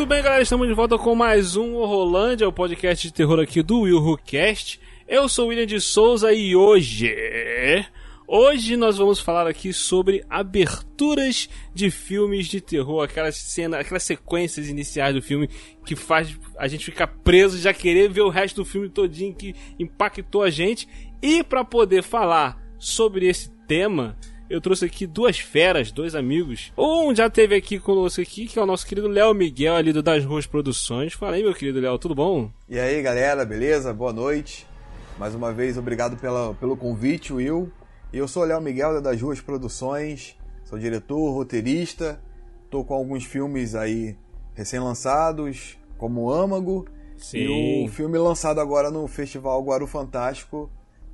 Muito bem, galera, estamos de volta com mais um Horrolândia, o podcast de terror aqui do Will Who Cast. Eu sou o William de Souza e hoje. Hoje nós vamos falar aqui sobre aberturas de filmes de terror, aquelas cenas, aquelas sequências iniciais do filme que faz a gente ficar preso já querer ver o resto do filme todinho que impactou a gente. E para poder falar sobre esse tema, eu trouxe aqui duas feras, dois amigos. Um já teve aqui conosco aqui, que é o nosso querido Léo Miguel, ali do Das Ruas Produções. Fala aí, meu querido Léo, tudo bom? E aí, galera, beleza? Boa noite. Mais uma vez, obrigado pela, pelo convite, Will. Eu sou o Léo Miguel, das Ruas Produções. Sou diretor, roteirista. Tô com alguns filmes aí recém-lançados, como Âmago. Sim. E o filme lançado agora no Festival Guaru Fantástico,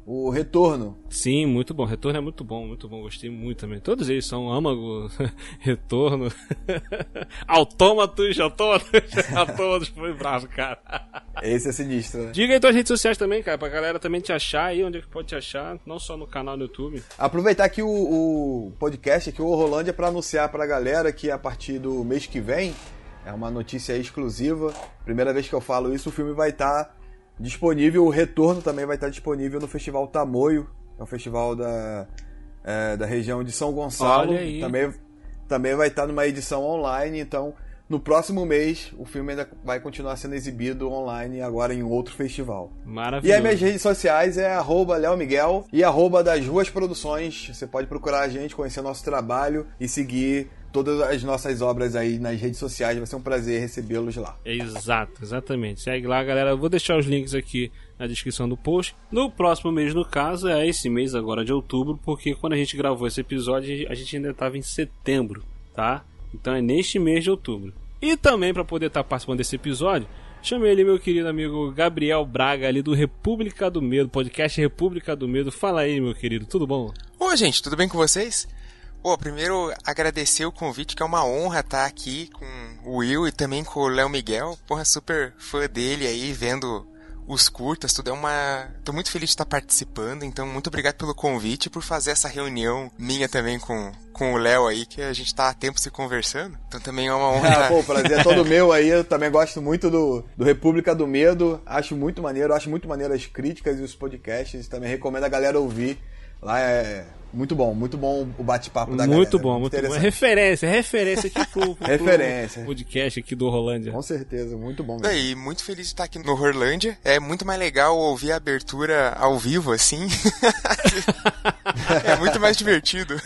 o Retorno. Sim, muito bom. Retorno é muito bom, muito bom. Gostei muito também. Todos eles são âmago, retorno, autômatos, autômatos, autômatos. Foi bravo, cara. Esse é sinistro, né? Diga aí tuas redes sociais também, cara, pra galera também te achar aí, onde é que pode te achar, não só no canal no YouTube. Aproveitar aqui o, o podcast aqui, o Rolândia, para anunciar pra galera que a partir do mês que vem, é uma notícia exclusiva, primeira vez que eu falo isso, o filme vai estar tá disponível, o retorno também vai estar disponível no Festival Tamoio, é um festival da, é, da região de São Gonçalo. Também, também vai estar numa edição online, então no próximo mês o filme ainda vai continuar sendo exibido online agora em outro festival. Maravilhoso. E as minhas redes sociais é arroba Léo Miguel e arroba das Ruas Produções. Você pode procurar a gente, conhecer nosso trabalho e seguir todas as nossas obras aí nas redes sociais. Vai ser um prazer recebê-los lá. Exato, exatamente. Segue lá, galera. Eu vou deixar os links aqui na descrição do post. No próximo mês, no caso, é esse mês agora de outubro, porque quando a gente gravou esse episódio, a gente ainda estava em setembro, tá? Então é neste mês de outubro. E também para poder estar tá participando desse episódio, chamei ali meu querido amigo Gabriel Braga ali do República do Medo, podcast República do Medo. Fala aí, meu querido, tudo bom? Oi, gente, tudo bem com vocês? Pô, primeiro agradecer o convite, que é uma honra estar aqui com o Will e também com o Léo Miguel. Porra, super fã dele aí, vendo os curtas, tudo é uma. Tô muito feliz de estar participando, então muito obrigado pelo convite e por fazer essa reunião minha também com, com o Léo aí, que a gente tá há tempo se conversando. Então também é uma honra. Ah, pô, prazer é todo meu aí. Eu também gosto muito do, do República do Medo. Acho muito maneiro, acho muito maneiro as críticas e os podcasts. Também recomendo a galera ouvir. Lá é muito bom, muito bom o bate-papo da galera. Muito bom, muito bom. É referência, é referência aqui pro, pro referência. podcast aqui do Rolândia. Com certeza, muito bom. Mesmo. E muito feliz de estar aqui no Rolândia. É muito mais legal ouvir a abertura ao vivo, assim. é muito mais divertido.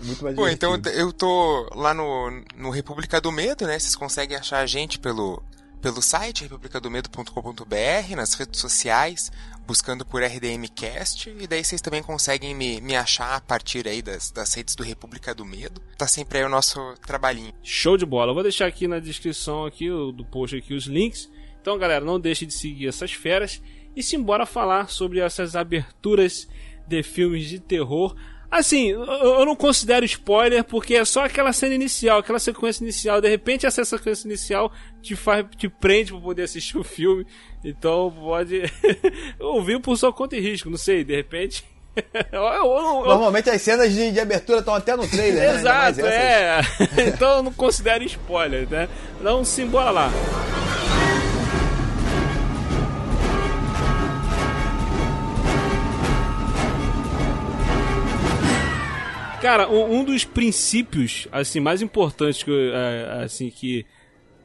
Muito mais Pô, divertido. então eu tô lá no, no República do Medo, né? Vocês conseguem achar a gente pelo pelo site republicadomedo.com.br, nas redes sociais, buscando por RDMcast, e daí vocês também conseguem me, me achar a partir aí das, das redes do República do Medo. Tá sempre aí o nosso trabalhinho. Show de bola. Eu vou deixar aqui na descrição aqui do post aqui os links. Então, galera, não deixe de seguir essas feras e se embora falar sobre essas aberturas de filmes de terror. Assim, eu não considero spoiler porque é só aquela cena inicial, aquela sequência inicial. De repente, essa sequência inicial te faz, te prende pra poder assistir o filme. Então, pode ouvir por sua conta e risco. Não sei, de repente. eu, eu, eu, Normalmente as cenas de, de abertura estão até no trailer, né? Exato, é. então eu não considero spoiler, né? Então, simbora lá. Cara, um, um, dos princípios assim mais importantes que é, assim que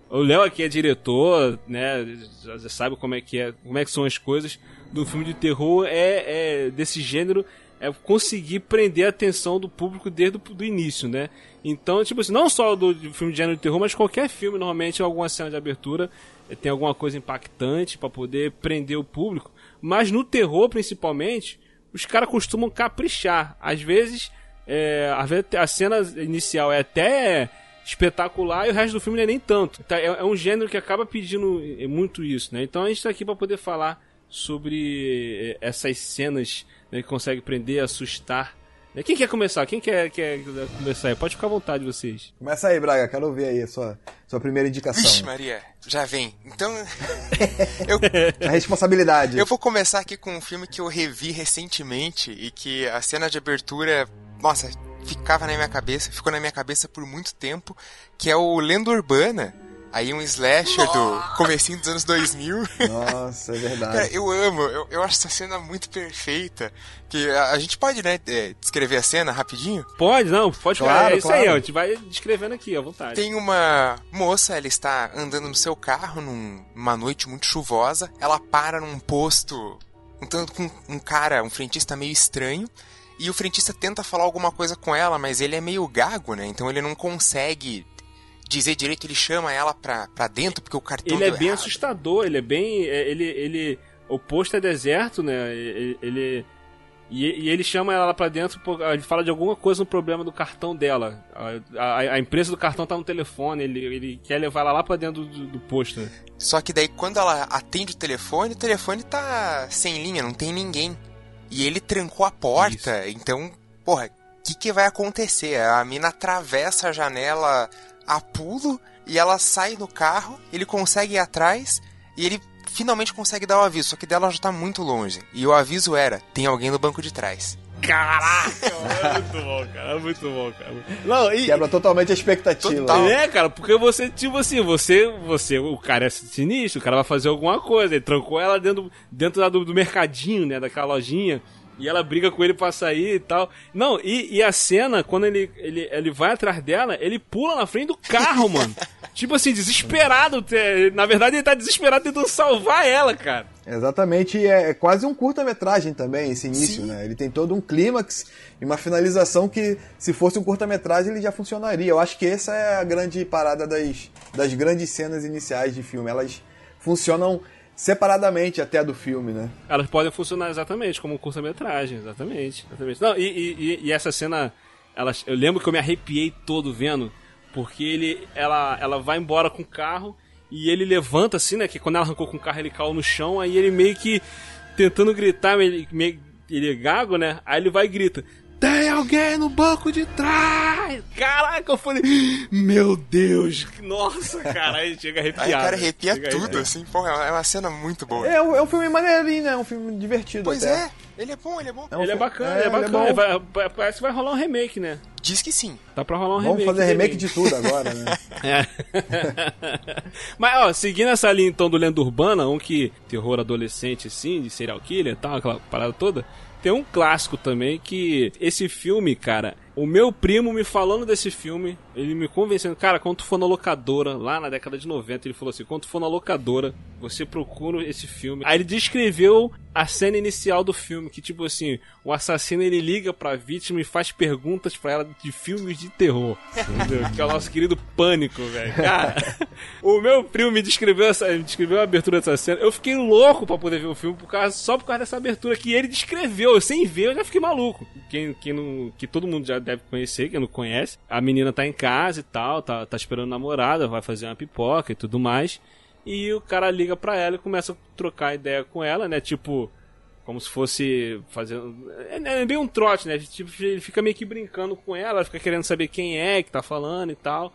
o Léo aqui é diretor, né? Já sabe como é que é, como é que são as coisas do filme de terror é, é desse gênero é conseguir prender a atenção do público desde o início, né? Então, tipo assim, não só do, filme de gênero de terror, mas qualquer filme, normalmente, alguma cena de abertura tem alguma coisa impactante para poder prender o público. Mas no terror, principalmente, os caras costumam caprichar. Às vezes, é, às vezes a cena inicial é até espetacular e o resto do filme não é nem tanto. Tá, é, é, um gênero que acaba pedindo é, muito isso, né? Então a gente tá aqui para poder falar sobre é, essas cenas né, que consegue prender, assustar. Né? Quem quer começar? Quem quer, quer começar aí? Pode ficar à vontade, vocês. Começa aí, Braga. Quero ouvir aí a sua, sua primeira indicação. Vixe, Maria, já vem. Então. eu... A responsabilidade. Eu vou começar aqui com um filme que eu revi recentemente e que a cena de abertura. Nossa, ficava na minha cabeça, ficou na minha cabeça por muito tempo, que é o Lenda Urbana. Aí um slasher do comecinho dos anos 2000. Nossa, é verdade. Cara, eu amo, eu, eu acho essa cena muito perfeita. Que a, a gente pode, né, é, descrever a cena rapidinho? Pode, não, pode claro, É isso claro. aí, ó, a gente vai descrevendo aqui, à vontade. Tem uma moça, ela está andando no seu carro numa noite muito chuvosa. Ela para num posto, um tanto com um cara, um frentista meio estranho. E o frentista tenta falar alguma coisa com ela, mas ele é meio gago, né? Então ele não consegue dizer direito, ele chama ela pra, pra dentro porque o cartão Ele é bem errado. assustador, ele é bem. É, ele. ele o posto é deserto, né? Ele. ele e, e, ele chama ela pra dentro, ele fala de alguma coisa no problema do cartão dela. A, a, a empresa do cartão tá no telefone, ele, ele quer levar ela lá pra dentro do, do posto. Né? Só que daí quando ela atende o telefone, o telefone tá sem linha, não tem ninguém. E ele trancou a porta, Isso. então, porra, o que, que vai acontecer? A mina atravessa a janela a pulo e ela sai do carro, ele consegue ir atrás e ele finalmente consegue dar o aviso, só que dela já tá muito longe. E o aviso era: tem alguém no banco de trás. Caraca, é muito bom, cara. É muito bom, cara. Não, e, Quebra totalmente a expectativa. Total. É, cara, porque você, tipo assim, você, você, o cara é sinistro, o cara vai fazer alguma coisa. Ele trancou ela dentro, dentro do, do mercadinho, né, daquela lojinha. E ela briga com ele pra sair e tal. Não, e, e a cena, quando ele, ele, ele vai atrás dela, ele pula na frente do carro, mano. tipo assim, desesperado. Na verdade, ele tá desesperado tentando salvar ela, cara. Exatamente, é, é quase um curta-metragem também, esse início, Sim. né? Ele tem todo um clímax e uma finalização que, se fosse um curta-metragem, ele já funcionaria. Eu acho que essa é a grande parada das, das grandes cenas iniciais de filme. Elas funcionam separadamente até do filme, né? Elas podem funcionar exatamente como curta-metragem, exatamente, exatamente. Não, e, e, e, essa cena, elas, eu lembro que eu me arrepiei todo vendo, porque ele, ela, ela vai embora com o carro e ele levanta assim, né? Que quando ela arrancou com o carro ele caiu no chão, aí ele meio que tentando gritar, meio, meio ele é gago, né? Aí ele vai e grita: tem alguém no banco de trás! Caraca, eu falei, meu Deus, nossa, cara, aí chega a arrepiar. Aí o cara arrepia tudo, assim, pô, é uma cena muito boa. É, é um filme maneirinho, né? É um filme divertido. Pois até. é, ele é bom, ele é bom. É um ele, é bacana, é, ele é bacana, ele é bacana. Vai, parece que vai rolar um remake, né? Diz que sim. Tá pra rolar um Vamos remake. Vamos fazer remake de tudo agora, né? é. Mas, ó, seguindo essa linha então do Lenda Urbana, um que terror adolescente, assim, de serial killer e tal, aquela parada toda. Tem um clássico também que esse filme, cara, o meu primo me falando desse filme, ele me convencendo, cara, quando tu for na locadora, lá na década de 90, ele falou assim: quando tu for na locadora, você procura esse filme. Aí ele descreveu a cena inicial do filme, que tipo assim, o assassino ele liga pra vítima e faz perguntas para ela de filmes de terror. Entendeu? que é o nosso querido pânico, velho. Cara, o meu primo me descreveu, essa, me descreveu a abertura dessa cena. Eu fiquei louco para poder ver o filme por causa, só por causa dessa abertura que ele descreveu. Eu, sem ver, eu já fiquei maluco. Quem, quem não, que todo mundo já deve conhecer, quem não conhece. A menina tá em casa e tal, tá, tá esperando namorada, vai fazer uma pipoca e tudo mais. E o cara liga pra ela e começa a trocar ideia com ela, né? Tipo, como se fosse fazendo. É, é bem um trote, né? Tipo, ele fica meio que brincando com ela, fica querendo saber quem é que tá falando e tal.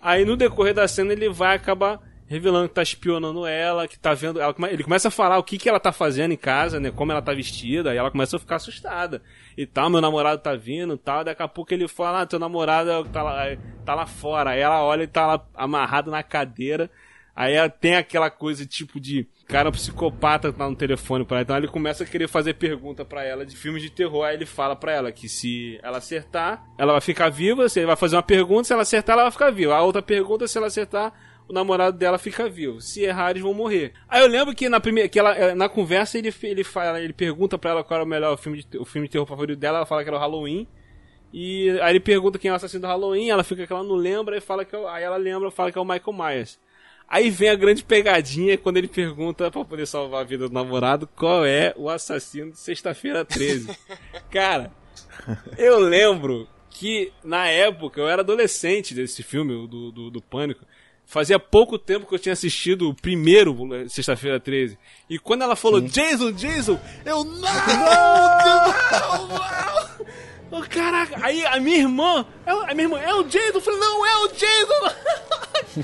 Aí no decorrer da cena ele vai acabar revelando que tá espionando ela, que tá vendo. Ela, ele começa a falar o que, que ela tá fazendo em casa, né? Como ela tá vestida, e ela começa a ficar assustada. E tal, meu namorado tá vindo e tal. Daqui a pouco ele fala, ah, teu namorado tá lá, tá lá fora. Aí ela olha e tá lá amarrado na cadeira. Aí ela tem aquela coisa tipo de cara psicopata tá no telefone para ela. Então ele começa a querer fazer pergunta para ela de filmes de terror. Aí ele fala para ela que se ela acertar, ela vai ficar viva. Se ele vai fazer uma pergunta, se ela acertar, ela vai ficar viva. A outra pergunta, se ela acertar, o namorado dela fica vivo. Se errar, eles vão morrer. Aí eu lembro que na primeira, que ela, eh, na conversa ele ele fala, ele pergunta para ela qual era o melhor filme de, o filme de terror favorito dela, ela fala que era o Halloween. E aí ele pergunta quem é o assassino do Halloween, ela fica que ela não lembra e fala que é, aí ela lembra, fala que é o Michael Myers. Aí vem a grande pegadinha quando ele pergunta para poder salvar a vida do namorado qual é o assassino de sexta-feira 13. Cara, eu lembro que na época eu era adolescente desse filme, do, do, do Pânico. Fazia pouco tempo que eu tinha assistido o primeiro Sexta-feira 13. E quando ela falou Sim. Jason, Jason, eu não, não, não, não. caraca, aí a minha irmã, a minha irmã, é o Jason? Eu falei, não, é o Jason.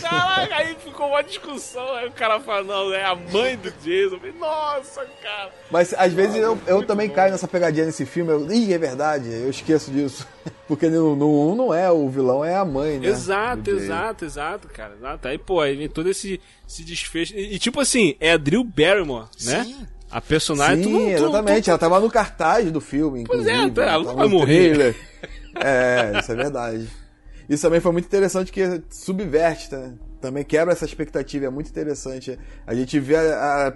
Caraca, aí ficou uma discussão. Aí o cara fala, não, é a mãe do Jason. falei, Nossa, cara. Mas às vezes eu, eu também caio nessa pegadinha nesse filme. Eu, Ih, é verdade, eu esqueço disso. Porque no 1 um não é o vilão, é a mãe, né? Exato, exato, exato, cara. Exato. Aí, pô, aí vem todo esse, esse desfecho. E, e, tipo assim, é a Drew Barrymore, né? Sim. A personagem. Sim, tu não, exatamente. Tu, tu... Ela tava no cartaz do filme, Pois é, ela não vai morrer. é, isso é verdade. Isso também foi muito interessante que subverte, tá? também quebra essa expectativa, é muito interessante. A gente vê a, a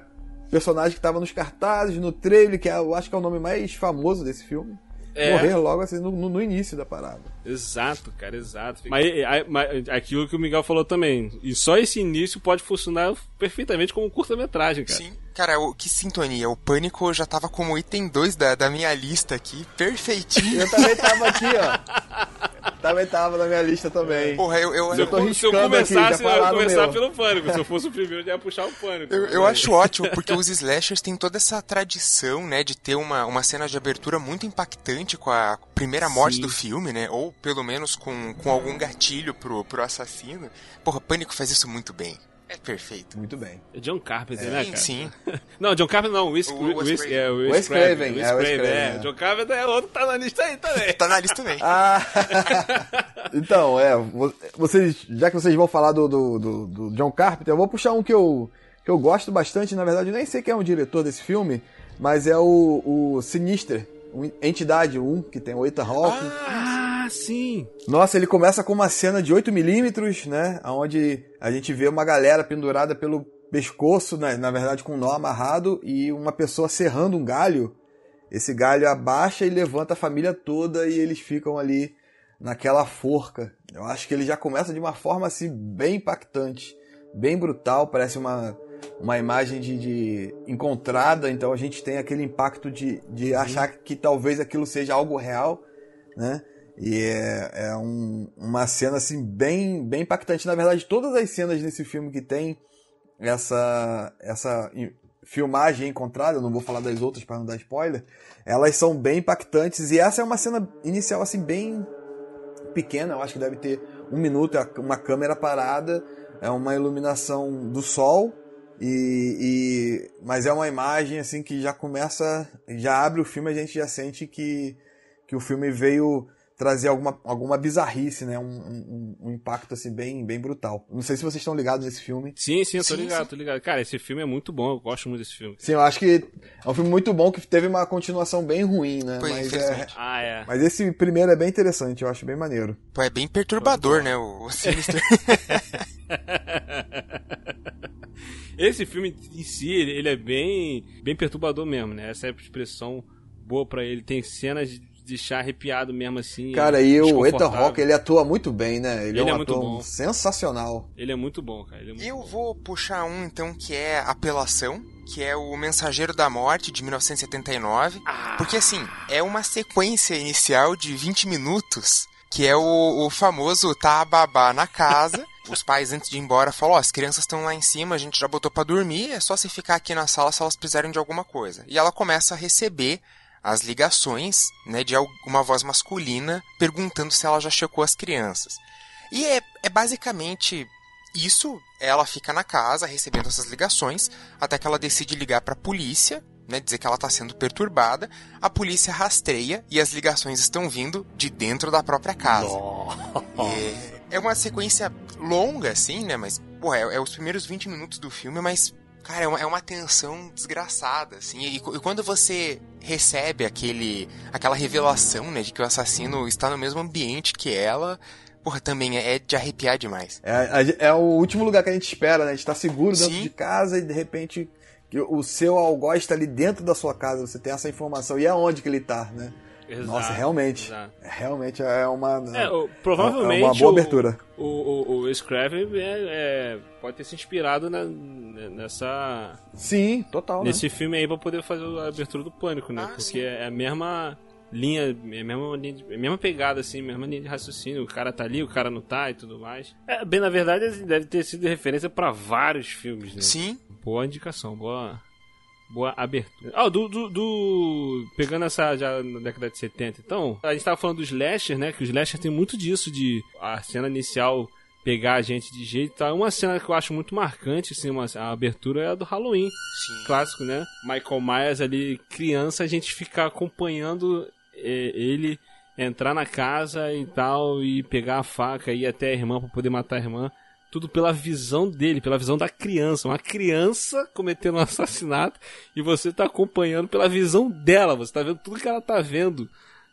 personagem que estava nos cartazes, no trailer, que é, eu acho que é o nome mais famoso desse filme. É. Morrer logo assim no, no, início da parada. Exato, cara, exato. Mas, mas, aquilo que o Miguel falou também. E só esse início pode funcionar perfeitamente como curta-metragem, cara. Sim, cara, que sintonia. O Pânico já tava como item 2 da, da minha lista aqui. Perfeitinho. Eu também tava aqui, ó. Também tava na minha lista também. Porra, eu, eu, eu, tô se eu começasse, aqui, eu ia começar pelo pânico. Se eu fosse o primeiro, eu ia puxar o pânico. Eu, eu acho ótimo, porque os slashers têm toda essa tradição, né, de ter uma, uma cena de abertura muito impactante com a primeira morte Sim. do filme, né? Ou pelo menos com, com algum gatilho pro, pro assassino. Porra, Pânico faz isso muito bem. É perfeito. Muito bem. É John Carpenter, sim, né, cara? Sim. não, John Carpenter não, Wes, o Wes, é, Wes, Wes Craven. Wes Craven, é, é. John Carpenter é outro que tá na lista aí também. tá na lista também. Ah, então, é, vocês, já que vocês vão falar do, do, do, do, John Carpenter, eu vou puxar um que eu, que eu gosto bastante, na verdade, eu nem sei quem é o diretor desse filme, mas é o, o Sinister, Entidade 1, que tem o Ethan Hawke. Ah! Sim. Nossa, ele começa com uma cena de 8mm, né? Onde a gente vê uma galera pendurada pelo pescoço, né? na verdade com um nó amarrado, e uma pessoa serrando um galho. Esse galho abaixa e levanta a família toda e eles ficam ali naquela forca. Eu acho que ele já começa de uma forma assim bem impactante, bem brutal, parece uma, uma imagem de, de encontrada, então a gente tem aquele impacto de, de achar que talvez aquilo seja algo real, né? E é, é um, uma cena assim bem, bem impactante. Na verdade, todas as cenas nesse filme que tem essa, essa filmagem encontrada, não vou falar das outras para não dar spoiler, elas são bem impactantes. E essa é uma cena inicial assim bem pequena, eu acho que deve ter um minuto, é uma câmera parada, é uma iluminação do sol. E, e, mas é uma imagem assim que já começa, já abre o filme, a gente já sente que, que o filme veio trazer alguma, alguma bizarrice, né? Um, um, um, impacto assim bem, bem brutal. Não sei se vocês estão ligados nesse filme. Sim, sim, eu tô sim, ligado, sim. tô ligado. Cara, esse filme é muito bom, eu gosto muito desse filme. Sim, eu acho que é um filme muito bom que teve uma continuação bem ruim, né? Mas, é... Ah, é. mas esse primeiro é bem interessante, eu acho bem maneiro. Pô, é bem perturbador, né? O, o Sinister. esse filme em si, ele é bem, bem perturbador mesmo, né? Essa é a expressão boa para ele. Tem cenas deixar arrepiado mesmo assim. Cara, e o Ethan Hawke, ele atua muito bem, né? Ele, ele é um é ator bom. sensacional. Ele é muito bom, cara. É muito eu bom. vou puxar um, então, que é Apelação, que é o Mensageiro da Morte, de 1979. Ah. Porque, assim, é uma sequência inicial de 20 minutos, que é o, o famoso tá a babá na casa... os pais, antes de ir embora, falam: Ó, oh, as crianças estão lá em cima, a gente já botou para dormir, é só se ficar aqui na sala se elas precisarem de alguma coisa. E ela começa a receber as ligações né, de alguma voz masculina perguntando se ela já checou as crianças. E é, é basicamente isso. Ela fica na casa recebendo essas ligações até que ela decide ligar para a polícia, né, dizer que ela está sendo perturbada. A polícia rastreia e as ligações estão vindo de dentro da própria casa. É, é, uma sequência longa, assim, né? Mas, pô, é, é os primeiros 20 minutos do filme, mas Cara, é uma, é uma tensão desgraçada, assim. E, e, quando você recebe aquele, aquela revelação, né, de que o assassino está no mesmo ambiente que ela, porra, também é, é de arrepiar demais. É, é, o último lugar que a gente espera, né? A gente tá seguro dentro Sim. de casa e de repente o seu algoz está ali dentro da sua casa, você tem essa informação. E aonde que ele tá, né? Exato, Nossa, realmente. Exato. Realmente é uma. É, o, provavelmente. É uma boa abertura. O, o, o Scraven é, é, pode ter se inspirado na, nessa. Sim, total. Nesse né? filme aí pra poder fazer a abertura do Pânico, né? Ah, Porque sim. é a mesma. linha, mesma, linha de, mesma pegada, assim, mesma linha de raciocínio. O cara tá ali, o cara não tá e tudo mais. É, bem, na verdade, assim, deve ter sido referência para vários filmes, né? Sim. Boa indicação, boa. Boa abertura. Ah, do, do, do, Pegando essa já na década de 70, então, a gente tava falando dos Slasher, né? Que os Slasher tem muito disso, de a cena inicial pegar a gente de jeito. Tá? Uma cena que eu acho muito marcante, assim, uma, a abertura é a do Halloween. Sim. Clássico, né? Michael Myers ali, criança, a gente ficar acompanhando é, ele entrar na casa e tal, e pegar a faca e ir até a irmã pra poder matar a irmã. Tudo pela visão dele, pela visão da criança. Uma criança cometendo um assassinato e você tá acompanhando pela visão dela. Você tá vendo tudo que ela tá vendo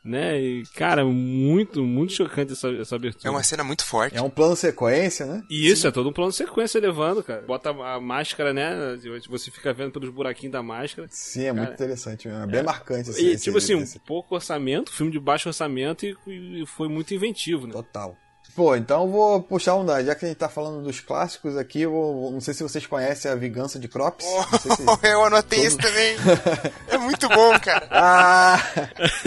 né? E, cara, muito, muito chocante essa, essa abertura. É uma cena muito forte. É um plano sequência, né? E isso, Sim. é todo um plano sequência levando, cara. Bota a máscara, né? Você fica vendo pelos buraquinhos da máscara. Sim, é cara, muito interessante, é bem é. marcante. Esse, e, esse, tipo assim, esse... um pouco orçamento, filme de baixo orçamento e, e foi muito inventivo, né? Total. Pô, então eu vou puxar um da. Já que a gente tá falando dos clássicos aqui, vou, não sei se vocês conhecem a Vingança de Crops. Oh, se eu anotei Todo... isso também. é muito bom, cara. Ah!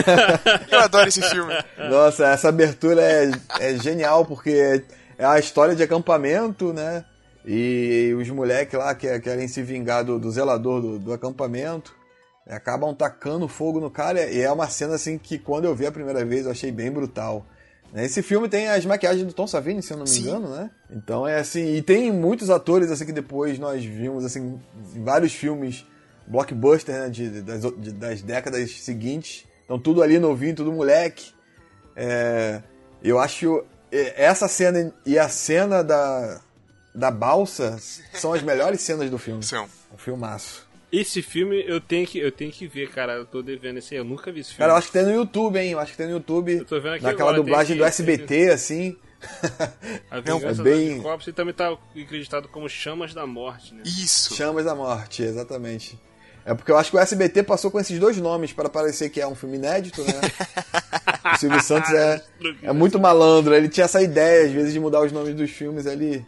eu adoro esse filme. Nossa, essa abertura é, é genial, porque é a história de acampamento, né? E os moleques lá que querem se vingar do, do zelador do, do acampamento acabam tacando fogo no cara. E é uma cena assim que quando eu vi a primeira vez eu achei bem brutal. Esse filme tem as maquiagens do Tom Savini, se eu não me Sim. engano, né? Então é assim, e tem muitos atores assim que depois nós vimos assim em vários filmes blockbuster né, de, das, de, das décadas seguintes. Então tudo ali novinho, tudo moleque. É, eu acho essa cena e a cena da, da balsa são as melhores cenas do filme. São. Um filmaço. Esse filme eu tenho que, eu tenho que ver, cara. Eu tô devendo esse aí. Eu nunca vi esse filme. Cara, eu acho que tem no YouTube, hein? Eu acho que tem no YouTube. Eu tô vendo aqui Naquela agora, dublagem do SBT, assim. A Vingança é bem... E também tá acreditado como Chamas da Morte, né? Isso. Chamas da Morte, exatamente. É porque eu acho que o SBT passou com esses dois nomes para parecer que é um filme inédito, né? o Silvio Santos é, é muito malandro. Ele tinha essa ideia, às vezes, de mudar os nomes dos filmes. Ele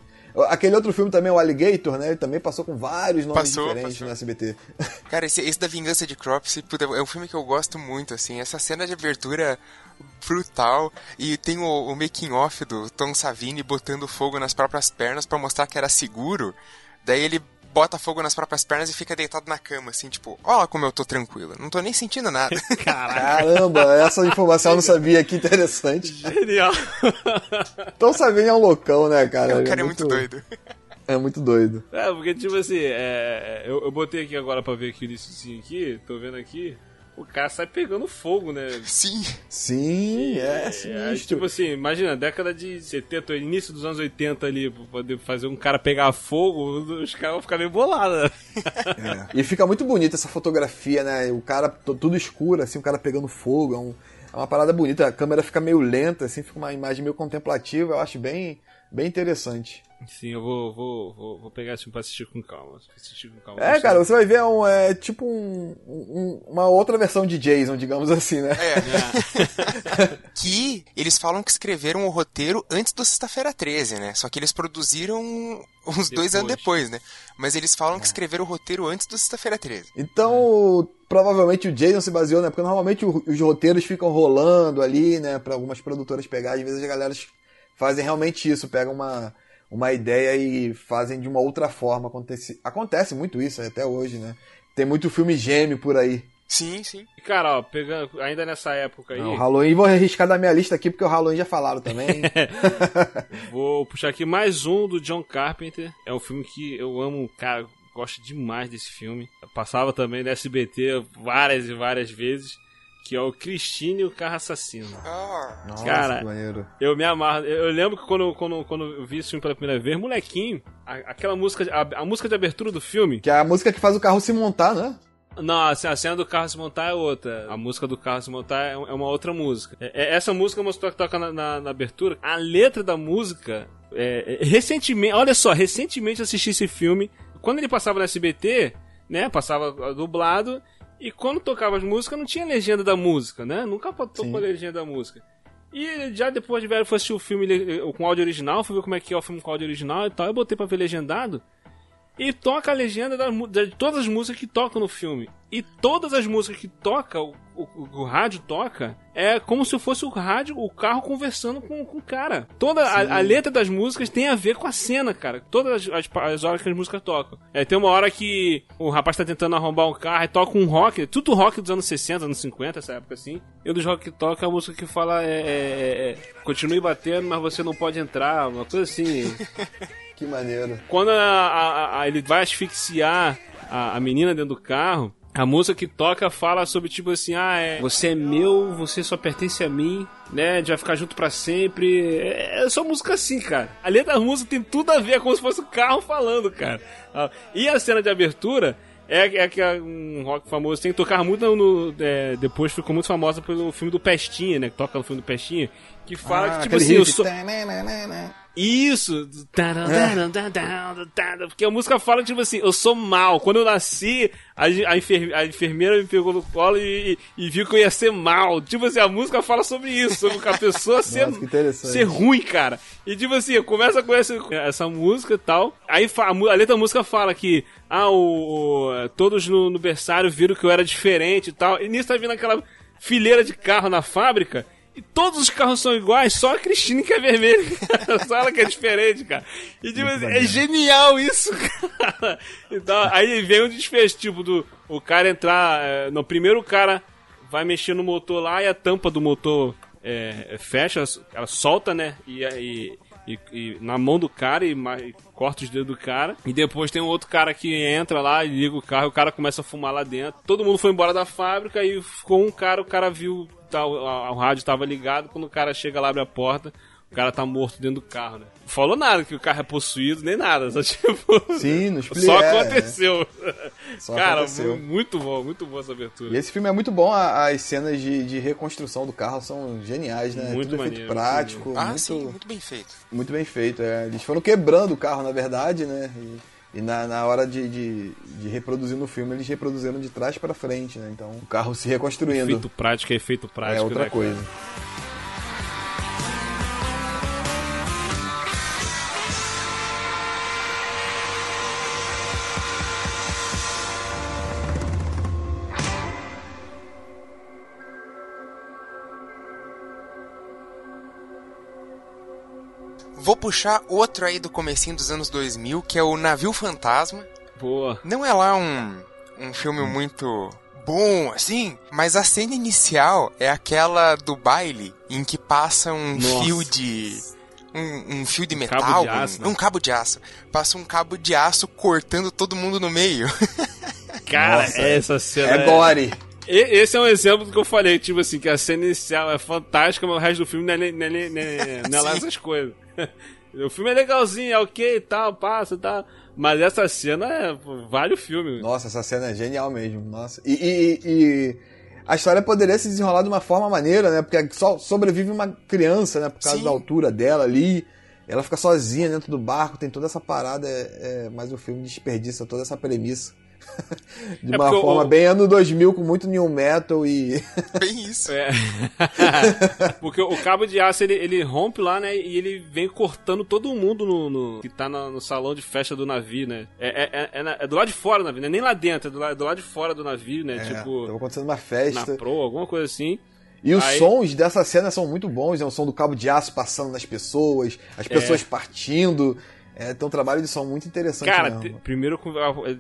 Aquele outro filme também, o Alligator, né? Ele também passou com vários nomes passou, diferentes passou. no SBT. Cara, esse, esse da Vingança de Crops é um filme que eu gosto muito, assim. Essa cena de abertura brutal. E tem o, o making off do Tom Savini botando fogo nas próprias pernas para mostrar que era seguro. Daí ele bota fogo nas próprias pernas e fica deitado na cama, assim, tipo, olha como eu tô tranquilo, não tô nem sentindo nada. Caramba, essa informação eu não sabia, que interessante. Genial. Então Savini é um loucão, né, cara? O cara é, é muito, doido. É muito doido. É, porque, tipo assim, é, eu, eu botei aqui agora pra ver aqui o início aqui, tô vendo aqui o cara sai pegando fogo, né? Sim. Sim, é, é sinistro. tipo assim, imagina, década de 70, início dos anos 80 ali, pra poder fazer um cara pegar fogo, os caras vão ficar meio bolados. É. E fica muito bonita essa fotografia, né? O cara tudo escuro, assim, o cara pegando fogo, é, um, é uma parada bonita. A câmera fica meio lenta, assim, fica uma imagem meio contemplativa, eu acho bem, bem interessante. Sim, eu vou, vou, vou, vou pegar esse filme pra assistir com calma. Assistir com calma é, cara, você vai ver um, é, tipo um, um, uma outra versão de Jason, digamos assim, né? É. é. que eles falam que escreveram o roteiro antes do Sexta-feira 13, né? Só que eles produziram uns depois. dois anos depois, né? Mas eles falam é. que escreveram o roteiro antes do Sexta-feira 13. Então, provavelmente o Jason se baseou, né? Porque normalmente os roteiros ficam rolando ali, né? Pra algumas produtoras pegar. Às vezes as galera fazem realmente isso, pegam uma uma ideia e fazem de uma outra forma. Acontece, acontece muito isso até hoje, né? Tem muito filme gêmeo por aí. Sim, sim. E cara, ó, pegando, ainda nessa época aí. Não, o Halloween, vou arriscar da minha lista aqui porque o Halloween já falaram também. vou puxar aqui mais um do John Carpenter. É um filme que eu amo, cara, gosto demais desse filme. Eu passava também no SBT várias e várias vezes que é o Cristine e o Carro Assassino. Ah, Nossa, cara, eu me amarro. Eu lembro que quando, quando, quando eu vi esse filme pela primeira vez, molequinho, a, aquela música, a, a, música de abertura do filme. Que é a música que faz o carro se montar, né? Não, assim, a cena do carro se montar é outra. A música do carro se montar é, é uma outra música. É, é, essa música mostrou que toca na, na, na, abertura. A letra da música. É, é, recentemente, olha só, recentemente assisti esse filme. Quando ele passava no SBT, né? Passava dublado. E quando tocava as músicas, não tinha legenda da música, né? Nunca tocou a legenda da música. E já depois de velho, fui assistir o filme com áudio original, fui ver como é que é o filme com áudio original e tal. Eu botei pra ver legendado. E toca a legenda de todas as músicas que tocam no filme. E todas as músicas que toca, o, o, o, rádio toca, é como se fosse o rádio, o carro conversando com, com o cara. Toda a, a, letra das músicas tem a ver com a cena, cara. Todas as, as, as, horas que as músicas tocam. É, tem uma hora que o rapaz tá tentando arrombar um carro e toca um rock, tudo rock dos anos 60, anos 50, essa época assim. E um dos rock que toca é a música que fala é, é, é, é continue batendo, mas você não pode entrar, uma coisa assim. que maneiro. Quando a, a, ele vai asfixiar a menina dentro do carro, a música que toca fala sobre tipo assim, ah, é, você é meu, você só pertence a mim, né? A gente vai ficar junto para sempre. É, é só música assim, cara. A letra da música tem tudo a ver, é como se fosse o carro falando, cara. Ah, e a cena de abertura é, é que é um rock famoso tem que tocar muito no, no é, depois ficou muito famosa pelo filme do Pestinha, né? Que toca no filme do Pestinha, que fala ah, que tipo assim, eu sou isso! É. Porque a música fala, tipo assim, eu sou mal. Quando eu nasci, a, a, enfer, a enfermeira me pegou no colo e, e, viu que eu ia ser mal. Tipo assim, a música fala sobre isso, sobre a pessoa ser, Nossa, ser ruim, cara. E tipo assim, começa com essa, essa música e tal. Aí a, a letra da música fala que, ah, o, o todos no, no berçário viram que eu era diferente e tal. E nisso tá vindo aquela fileira de carro na fábrica. E todos os carros são iguais, só a Cristina que é vermelha. só ela que é diferente, cara. E tipo, é genial isso, cara. Então, aí vem o desfecho, tipo, do o cara entrar. É, no primeiro o cara vai mexer no motor lá e a tampa do motor é, fecha, ela solta, né? E, e, e, e, na mão do cara e, e, corta os dedos do cara. E depois tem um outro cara que entra lá e liga o carro e o cara começa a fumar lá dentro. Todo mundo foi embora da fábrica e ficou um cara, o cara viu tá, o, o rádio estava ligado, quando o cara chega lá, abre a porta, o cara tá morto dentro do carro, né? Não falou nada que o carro é possuído, nem nada, só tipo. Sim, não explica. Só aconteceu. Só cara, aconteceu. muito bom, muito boa essa abertura. E esse filme é muito bom, as cenas de, de reconstrução do carro são geniais, né? Muito Tudo maneiro, feito prático. Ah, muito, sim, muito bem feito. Muito bem feito, é. Eles foram quebrando o carro, na verdade, né? E... E na, na hora de, de, de, reproduzir no filme, eles reproduziram de trás para frente, né? Então o carro se reconstruindo. Efeito prático é efeito prático. É outra né, coisa. Cara? Vou puxar outro aí do comecinho dos anos 2000, que é o Navio Fantasma. Boa. Não é lá um, um filme muito bom, assim, mas a cena inicial é aquela do baile em que passa um Nossa. fio de... Um, um, fio de metal, cabo de aço, um, né? um, cabo de aço. Passa um cabo de aço cortando todo mundo no meio. Cara, Nossa, essa cena. É, é gore. Esse é um exemplo do que eu falei, tipo assim, que a cena inicial é fantástica, mas o resto do filme não é, não é, não é, não é lá essas coisas. O filme é legalzinho, é ok e tal, passa e tal. Mas essa cena é, vale o filme. Nossa, essa cena é genial mesmo. Nossa. E, e, e, a história poderia se desenrolar de uma forma maneira, né? Porque só sobrevive uma criança, né? Por causa Sim. da altura dela ali. Ela fica sozinha dentro do barco, tem toda essa parada. É, é, mas o filme desperdiça toda essa premissa. De é uma forma o... bem ano 2000, com muito new metal e. Bem isso. É. porque o cabo de aço ele, ele rompe lá, né? E ele vem cortando todo mundo no, no que tá no, no, salão de festa do navio, né? É, é, é, é, do lado de fora do navio, não é nem lá dentro, é do lado, do lado de fora do navio, né? tipo. Tava acontecendo uma festa. Na pro, alguma coisa assim. E os Aí... sons dessa cena são muito bons, é o som do cabo de aço passando nas pessoas, as pessoas partindo. É, tem um trabalho de som muito interessante. Cara, primeiro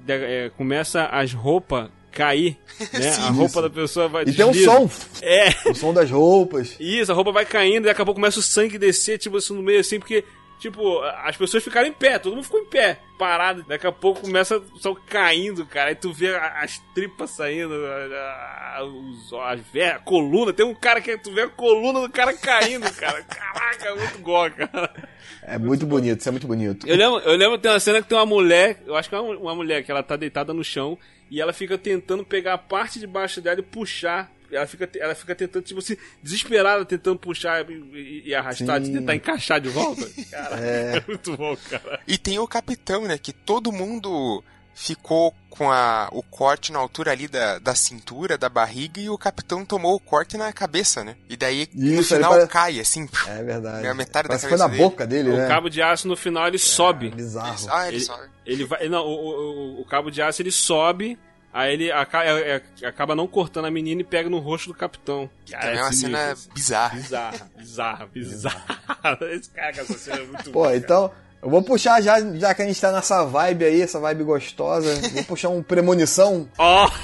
é, começa as roupas cair, né? Sim, a roupa isso. da pessoa vai E tem um som. É. O som das roupas. Isso, a roupa vai caindo e daqui a pouco começa o sangue descer, tipo assim, no meio assim, porque Tipo, as pessoas ficaram em pé, todo mundo ficou em pé, parado. Daqui a pouco começa só caindo, cara. Aí tu vê as tripas saindo, os, as a coluna. Tem um cara que tu vê a coluna do cara caindo, cara. Caraca, é muito gol, cara. É muito bonito, isso é muito bonito. Eu lembro, eu lembro que tem uma cena que tem uma mulher, eu acho que é uma mulher que ela tá deitada no chão e ela fica tentando pegar a parte de baixo dela e puxar ela fica, ela fica tentando, tipo assim, desesperada, tentando puxar e, e arrastar, de tentar encaixar de volta. Cara, é. é muito bom, cara. E tem o capitão, né? Que todo mundo ficou com a, o corte na altura ali da, da cintura, da barriga, e o capitão tomou o corte na cabeça, né? E daí no Isso, final ele pare- cai, assim. É verdade. É a metade da Parece que foi cabeça na dele. boca dele, O né? cabo de aço no final ele sobe. Bizarro. Isso. Ah, ele, Ele- só. Ele vai. Não, o, o, o cabo de aço ele sobe. Aí ele aca- é- é- acaba não cortando a menina e pega no rosto do capitão. Cara, é uma cena bizarra. Bizarra, bizarra, bizarra. Esse cara essa cena é muito Pô, boa, então, eu vou puxar já, já que a gente tá nessa vibe aí, essa vibe gostosa, vou puxar um premonição. Ó,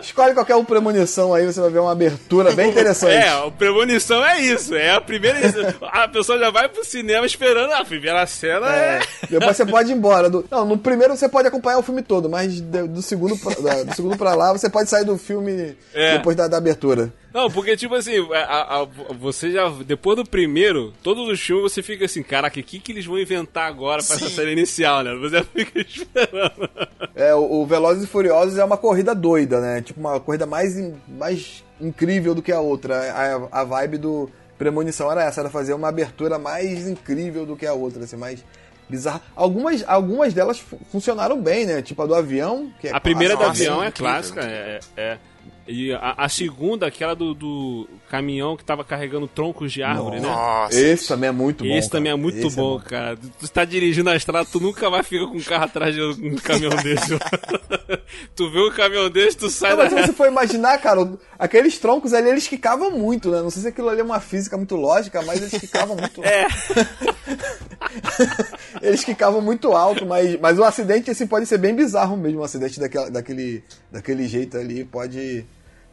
Escolhe qualquer um premonição aí, você vai ver uma abertura bem interessante. é, o premonição é isso. É a primeira. A pessoa já vai pro cinema esperando a primeira cena. É. É, depois você pode ir embora. Do- não, no primeiro você pode acompanhar o filme todo, mas do segundo pra, do segundo pra lá você pode sair do filme É. depois da, da abertura. Não, porque, tipo assim, a- a- você já. Depois do primeiro, todos os filmes você fica assim, caraca, o que, que eles vão inventar agora pra essa Sim. série inicial, né? Você fica esperando. É, o, o Velozes e Furiosos é uma corrida doida, né? Tipo, uma corrida mais, mais incrível do que a outra. A, a vibe do Premonição era essa, era fazer uma abertura mais incrível do que a outra, assim, mais bizarra. Algumas, algumas delas fu- funcionaram bem, né? Tipo a do avião, que é A primeira do avião é incrível, clássica, é. é. E a, a segunda, aquela do, do caminhão que tava carregando troncos de árvore, né? Nossa. Esse também é muito bom. Esse cara. também é muito Esse bom, cara. Tu tá dirigindo a estrada, tu nunca vai ficar com um carro atrás de um caminhão desse. tu vê um caminhão desse, tu sai Não, da mas se você for imaginar, cara, aqueles troncos ali, eles quicavam muito, né? Não sei se aquilo ali é uma física muito lógica, mas eles quicavam muito. É. eles quicavam muito alto, mas, mas o acidente, assim, pode ser bem bizarro mesmo. Um acidente daquela, daquele, daquele jeito ali pode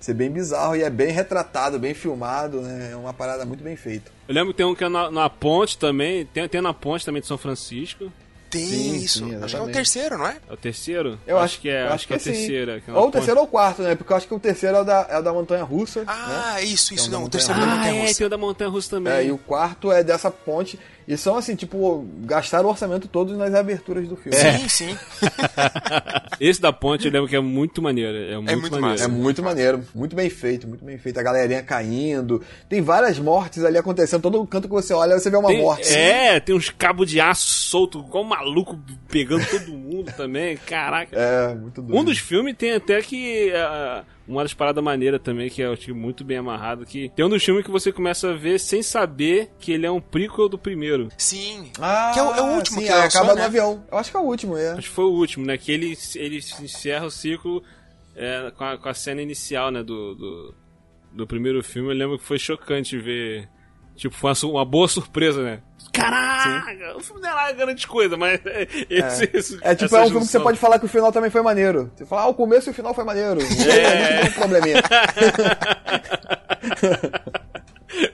ser bem bizarro e é bem retratado, bem filmado, né? É uma parada muito bem feita. Eu lembro que tem um que é na, na ponte também. Tem, tem na ponte também de São Francisco. Tem Sim, isso. sim, acho que é o terceiro, não é? É o terceiro? Eu acho, que é, eu acho que é sim. terceira. que é Ou o terceiro ou o quarto, né? Porque eu acho que o terceiro é o da, é o da Montanha Russa. né? Ah, isso, isso. Então, não, o terceiro da ponte. Ah, Montanha é, Russa. tem o da Montanha Russa também. É, e o quarto é dessa ponte. E são assim, tipo, gastaram o orçamento todo nas aberturas do filme. Sim, sim. Esse da ponte eu lembro que é muito maneiro. É muito, muito maneiro. massa. É muito maneiro, muito bem feito, muito bem feito. A galerinha caindo. Tem várias mortes ali acontecendo. Todo canto que você olha, você vê uma Tem- morte. É, tem uns cabos de aço solto, igual um maluco pegando todo mundo também. Caraca. É, muito doido. Um dos filmes tem até que. ah, uma das paradas maneiras também, que eu achei muito bem amarrado, que tem um dos filmes que você começa a ver sem saber que ele é um prequel do primeiro. Sim. Ah, que é o, é o último sim, que aí lançou, acaba né? no avião. Eu acho que é o último, é. Acho que foi o último, né? Que ele, ele encerra o ciclo é, com, a, com a cena inicial, né? Do, do, do primeiro filme. Eu lembro que foi chocante ver. Tipo, foi uma, uma boa surpresa, né? Caraca! O filme não é lá grande coisa, mas esse, esse- É tipo, é um filme que você pode falar que o final também foi maneiro. Você fala, ah, o começo e o final foi maneiro. É. Tem um probleminha.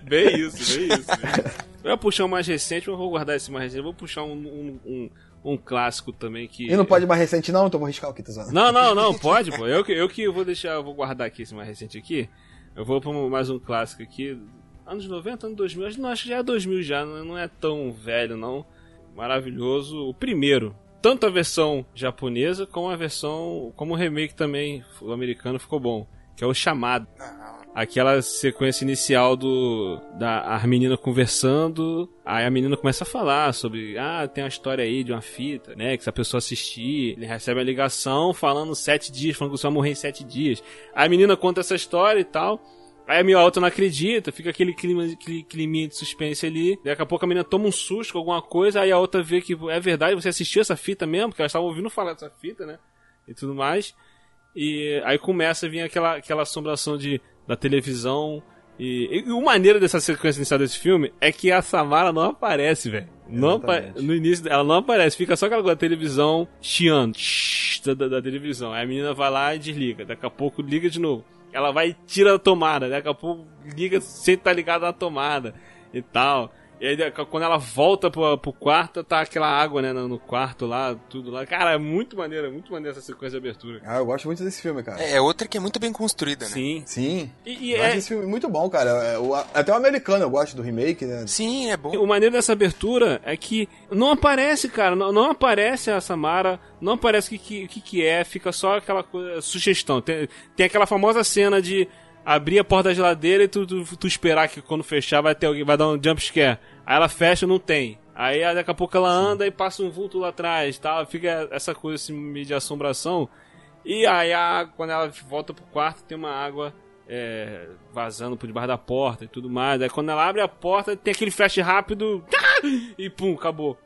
Bem isso, bem isso. Eu ia puxar um mais recente, mas eu vou guardar esse mais recente. Eu vou puxar um, um, um, um clássico também que. E não pode mais recente, não? Então vou riscar o que, Tazana. Não, não, não, pode, pô. Eu que, eu que vou deixar, eu vou guardar aqui esse mais recente aqui. Eu vou pra mais um clássico aqui. Anos 90, anos 2000. Acho, não, acho que já é 2000 já, não não é tão velho, não. Maravilhoso. O primeiro. Tanto a versão japonesa como a versão. como o remake também, o americano ficou bom. Que é o chamado. Aquela sequência inicial do. da a menina conversando. Aí a menina começa a falar sobre. Ah, tem uma história aí de uma fita, né? Que se a pessoa assistir, ele recebe a ligação falando sete dias, falando que você vai morrer em sete dias. Aí a menina conta essa história e tal. Aí a minha outra não acredita, fica aquele clima, aquele climinha de suspense ali. Daqui a pouco a menina toma um susto com alguma coisa, aí a outra vê que é verdade, você assistiu essa fita mesmo, porque elas estavam ouvindo falar dessa fita, né? E tudo mais. E aí começa a vir aquela, aquela assombração de, da televisão. E, e o maneiro dessa sequência inicial desse filme é que a Samara não aparece, velho. No início ela não aparece, fica só aquela televisão chiando da, da- da televisão. Aí a menina vai lá e desliga. Daqui a pouco liga de novo. Ela vai e tira a tomada. Daqui a pouco liga sem estar ligada na tomada e tal. E aí quando ela volta pro, pro quarto, tá aquela água, né, no, no quarto lá, tudo lá. Cara, é muito maneiro, é muito maneiro essa sequência de abertura. Ah, eu gosto muito desse filme, cara. É, é outra que é muito bem construída, né? Sim. Sim. E, e Eu é, acho esse filme muito bom, cara. É, o- até o americano eu gosto do remake, né? Sim, é bom. O maneiro dessa abertura é que não aparece, cara, não, não aparece a Samara, não aparece o que, que, que, que é, fica só aquela coisa, sugestão. Tem, tem aquela famosa cena de abrir a porta da geladeira e tu, tu, tu esperar que quando fechar vai ter alguém, vai dar um jump scare. Aí ela fecha, não tem. Aí daqui a pouco ela anda Sim. e passa um vulto lá atrás, tá? Fica essa coisa assim, de assombração. E aí a, quando ela volta pro quarto tem uma água é, vazando por debaixo da porta e tudo mais. Aí quando ela abre a porta tem aquele flash rápido e pum, acabou.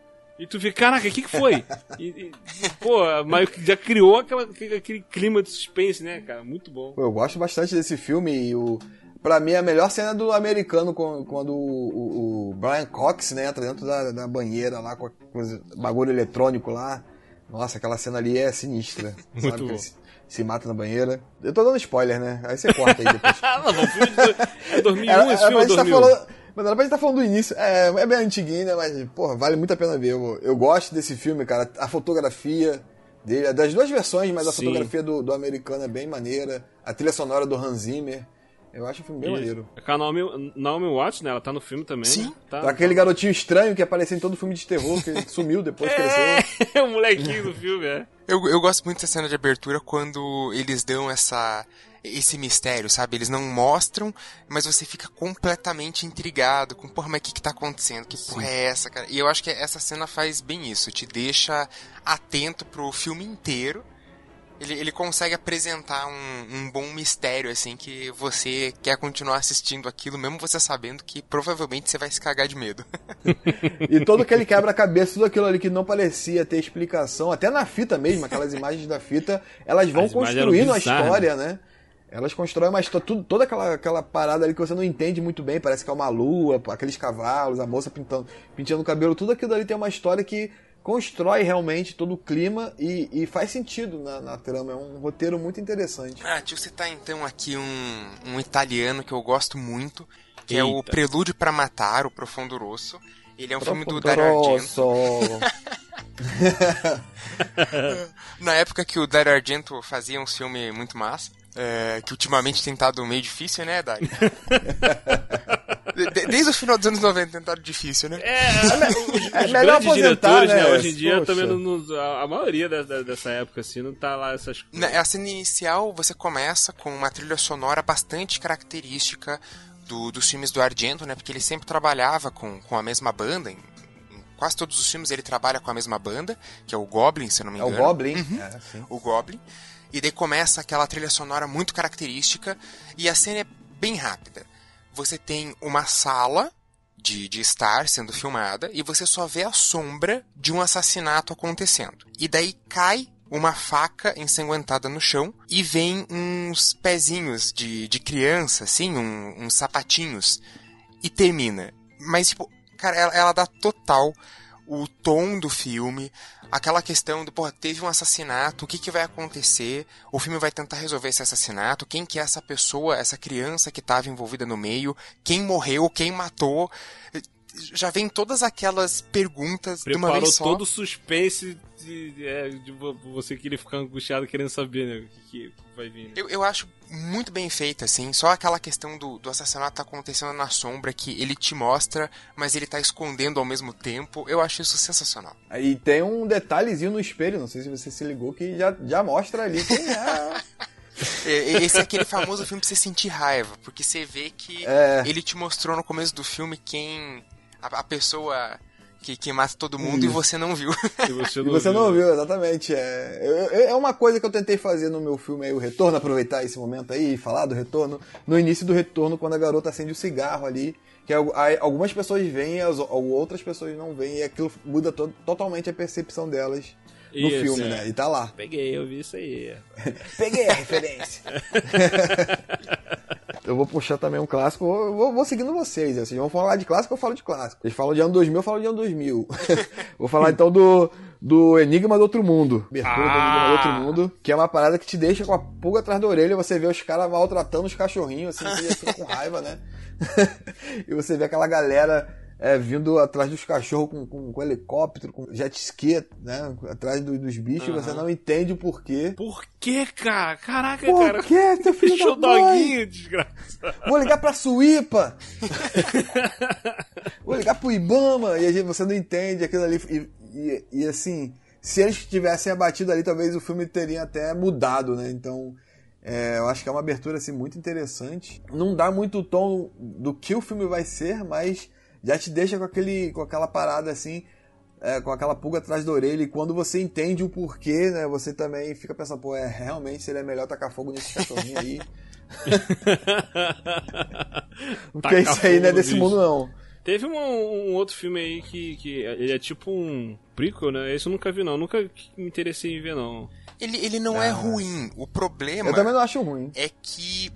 E tu fica, caraca, o que, que foi? E, e, pô, mas já criou aquela, aquele clima de suspense, né, cara? Muito bom. eu gosto bastante desse filme e o. Pra mim, a melhor cena do americano quando o, o, o Brian Cox né, entra dentro da, da banheira lá com o bagulho eletrônico lá. Nossa, aquela cena ali é sinistra. Muito sabe? bom. Se, se, mata na banheira. Eu tô dando spoiler, né? Aí você corta aí depois. não, não, filme de, é 2001 era, esse filme, é 2000. Tá falando, mas gente tá falando do início. É, é bem antiguinho, né? Mas, porra, vale muito a pena ver. Eu, eu gosto desse filme, cara. A fotografia dele, é das duas versões, mas a Sim. fotografia do, do americano é bem maneira. A trilha sonora do Hans Zimmer. Eu acho o filme bem maneiro. É com a Naomi, Naomi Watts, né? Ela tá no filme também. Sim. Né? Tá, Aquele garotinho estranho que apareceu em todo filme de terror, que sumiu depois, é, cresceu. É, o molequinho do filme, é. Eu, eu gosto muito dessa cena de abertura quando eles dão essa esse mistério, sabe? Eles não mostram, mas você fica completamente intrigado com, porra, mas o que que tá acontecendo? Que porra é essa, cara? E eu acho que essa cena faz bem isso, te deixa atento pro filme inteiro. Ele, ele consegue apresentar um, um bom mistério, assim, que você quer continuar assistindo aquilo, mesmo você sabendo que provavelmente você vai se cagar de medo. e todo aquele quebra-cabeça, tudo aquilo ali que não parecia ter explicação, até na fita mesmo, aquelas imagens da fita, elas vão As construindo a história, né? Elas constroem uma história, tudo, toda aquela, aquela parada ali que você não entende muito bem, parece que é uma lua, aqueles cavalos, a moça pintando, pintando o cabelo, tudo aquilo ali tem uma história que constrói realmente todo o clima e, e faz sentido na, na, trama. É um roteiro muito interessante. Ah, tio, você tá então aqui um, um italiano que eu gosto muito, que Eita. é o Prelúdio para Matar, o Profundo Rosso. Ele é um Profundo filme do Dario Argento. Na época que o Dario Argento fazia um filme muito massa. É, que ultimamente tem estado meio difícil, né, Dari? Desde o final dos anos 90 tentaram difícil, né? É, os, é melhor grandes diretores, né? né? Hoje em dia Poxa. também não, a, a, maioria dessa, dessa época assim não tá lá essas coisas. A cena inicial você começa com uma trilha sonora bastante característica do, dos filmes do Argento, né? Porque ele sempre trabalhava com, com a mesma banda. Em, em quase todos os filmes ele trabalha com a mesma banda, que é o Goblin, se eu não me engano. É o Goblin, uhum. é, o Goblin. E daí começa aquela trilha sonora muito característica e a cena é bem rápida. Você tem uma sala de, de estar sendo filmada e você só vê a sombra de um assassinato acontecendo. E daí cai uma faca ensanguentada no chão e vem uns pezinhos de, de criança, assim, um, uns sapatinhos. E termina. Mas, tipo, cara, ela, ela dá total o tom do filme, aquela questão do, porra, teve um assassinato, o que, que vai acontecer? O filme vai tentar resolver esse assassinato, quem que é essa pessoa, essa criança que estava envolvida no meio, quem morreu, quem matou. Já vem todas aquelas perguntas Preparou de uma vez só. todo o suspense de, é, de você querer ficar angustiado querendo saber, né, o que, que vai vir. Né? Eu, eu acho muito bem feita, assim. Só aquela questão do, do assassinato tá acontecendo na sombra, que ele te mostra, mas ele tá escondendo ao mesmo tempo. Eu acho isso sensacional. Aí tem um detalhezinho no espelho, não sei se você se ligou, que já, já mostra ali quem é. Esse é aquele famoso filme pra você sentir raiva, porque você vê que é... ele te mostrou no começo do filme quem. A, a pessoa que, que mata todo mundo Isso. e você não viu. E você não, e você viu. não viu, exatamente. É, é uma coisa que eu tentei fazer no meu filme aí, o Retorno, aproveitar esse momento aí e falar do Retorno. No início do Retorno, quando a garota acende o cigarro ali, que algumas pessoas veem e outras pessoas não veem, e aquilo muda to totalmente a percepção delas no isso, filme, é. né? E tá lá. Peguei, eu vi isso aí. Peguei a referência. eu vou puxar também um clássico, vou, vou, vou seguindo vocês. Vocês vão falar de clássico, eu falo de clássico. Vocês falam de ano 2000, eu falo de ano 2000. vou falar então do, do Enigma do Outro Mundo. Abertura ah. do Enigma do Outro ah! Mundo, que é uma parada que te deixa com a pulga atrás da orelha, você vê os caras maltratando os cachorrinhos, assim, você fica com raiva, né? e você vê aquela galera é, vindo atrás dos cachorros com, com, com, helicóptero, com jet ski, né? Atrás do, dos bichos, uhum. você não entende o porquê. Por quê, cara? Caraca, Por cara. Por quê, teu filho Deixou da doguinho, desgraçado. Vou ligar pra Suípa. Vou ligar pro Ibama. E aí você não entende aquilo ali. E, e, e assim, se eles tivessem abatido ali, talvez o filme teria até mudado, né? Então... É, eu acho que é uma abertura assim, muito interessante. Não dá muito o tom do que o filme vai ser, mas já te deixa com, aquele, com aquela parada assim, é, com aquela pulga atrás da orelha. E quando você entende o porquê, né, você também fica pensando, pô, é, realmente seria melhor tacar fogo nesse cachorrinho aí. Porque isso aí não é desse mundo, não. Teve um, um, outro filme aí que, que ele é tipo um prequel, né? Esse eu nunca vi, não. Nunca me interessei em ver, não. Ele, ele não é ah. é ruim. O problema. Eu também não acho ruim. É que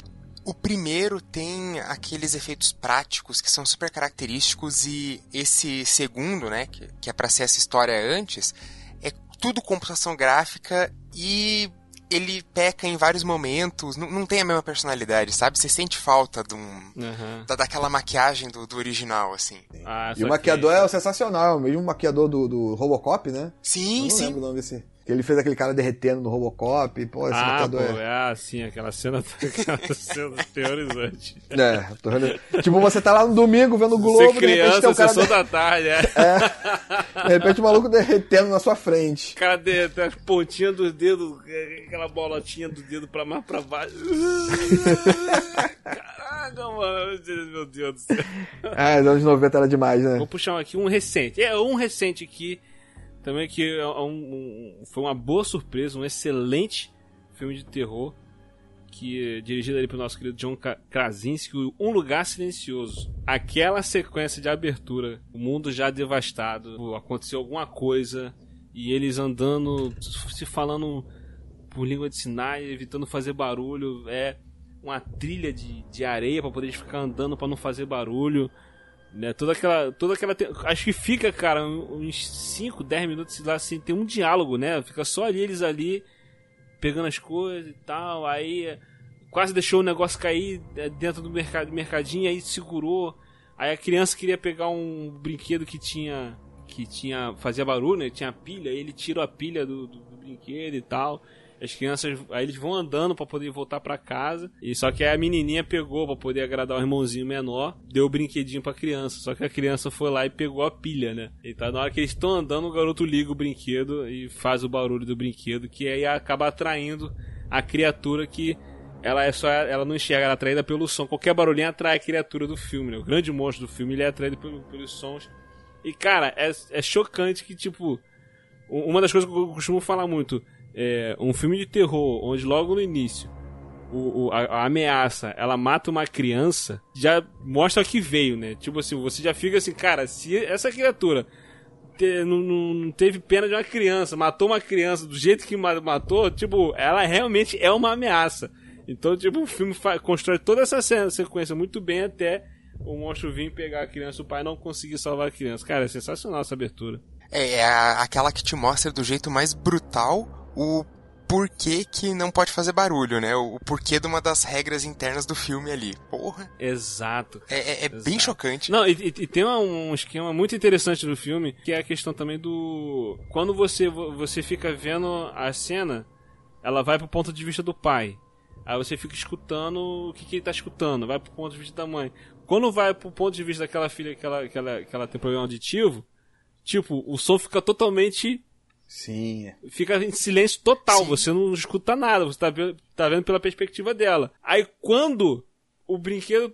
o primeiro tem aqueles efeitos práticos que são super característicos e esse segundo, né, que, que é para ser essa história antes, é tudo computação gráfica e ele peca em vários momentos, não, não tem a mesma personalidade, sabe? Você sente falta de um, uhum. da, daquela maquiagem do, do original, assim. Ah, e o maquiador que... é sensacional, mesmo o maquiador do, do Robocop, né? Sim, Eu não sim. Lembro o nome desse. Que ele fez aquele cara derretendo no Robocop. Pô, esse ah, pô, é... é assim, aquela cena, aquela cena terrorizante. É, tô vendo. Tipo, você tá lá no domingo vendo o Globo, você criança, de repente tem um cara... da tarde, é. é. De repente o maluco derretendo na sua frente. O cara derretendo as pontinhas dos dedos, aquela bolotinha do dedo pra mais pra baixo. Caraca, mano, meu Deus do céu. Ah, os anos 90 era demais, né? Vou puxar aqui um recente. É, um recente aqui também que é um, um, foi uma boa surpresa, um excelente filme de terror que é dirigido ali pelo nosso querido John Krasinski, Um Lugar Silencioso. Aquela sequência de abertura, o mundo já devastado, aconteceu alguma coisa e eles andando, se falando por língua de sinais, evitando fazer barulho, é uma trilha de, de areia para poder ficar andando para não fazer barulho. Né? Toda aquela. Toda aquela. Acho que fica, cara, uns 5, 10 minutos lá assim, tem um diálogo, né? Fica só ali, eles ali, pegando as coisas e tal. Aí quase deixou o negócio cair é, dentro do mercado, mercadinho, aí segurou. Aí a criança queria pegar um brinquedo que tinha. que tinha. fazia barulho, né? Tinha pilha, aí ele tirou a pilha do, do, do brinquedo e tal. As crianças, aí eles vão andando para poder voltar para casa. E só que a menininha pegou para poder agradar o irmãozinho menor, deu o brinquedinho para criança. Só que a criança foi lá e pegou a pilha, né? E tá na hora que eles estão andando, o garoto liga o brinquedo e faz o barulho do brinquedo, que aí acaba atraindo a criatura que ela é só ela não enxerga, ela é atraída pelo som. Qualquer barulhinho atrai a criatura do filme, né? O grande monstro do filme, ele é atraído pelo, pelos sons. E cara, é, é chocante que tipo uma das coisas que eu costumo falar muito, é, um filme de terror onde logo no início o, o a, a, ameaça ela mata uma criança, já mostra que veio, né? Tipo assim, você já fica assim, cara, se essa criatura te, não, não, teve pena de uma criança, matou uma criança do jeito que matou, tipo, ela realmente é uma ameaça. Então, tipo, o filme constrói toda essa cena, sequência muito bem até o monstro vir pegar a criança, o pai não conseguir salvar a criança. Cara, é sensacional essa abertura. É, é aquela que te mostra do jeito mais brutal o porquê que não pode fazer barulho, né? O porquê de uma das regras internas do filme ali. Porra. Exato. É, é, é bem chocante. Não, e, e, tem um esquema muito interessante do filme, que é a questão também do... Quando você, você fica vendo a cena, ela vai pro ponto de vista do pai. Aí você fica escutando o que, que ele tá escutando, vai pro ponto de vista da mãe. Quando vai pro ponto de vista daquela filha que ela, que ela, que ela tem problema auditivo, tipo, o som fica totalmente Sim. Fica em silêncio total, Sim. você não escuta nada, você tá, tá vendo pela perspectiva dela. Aí quando o brinquedo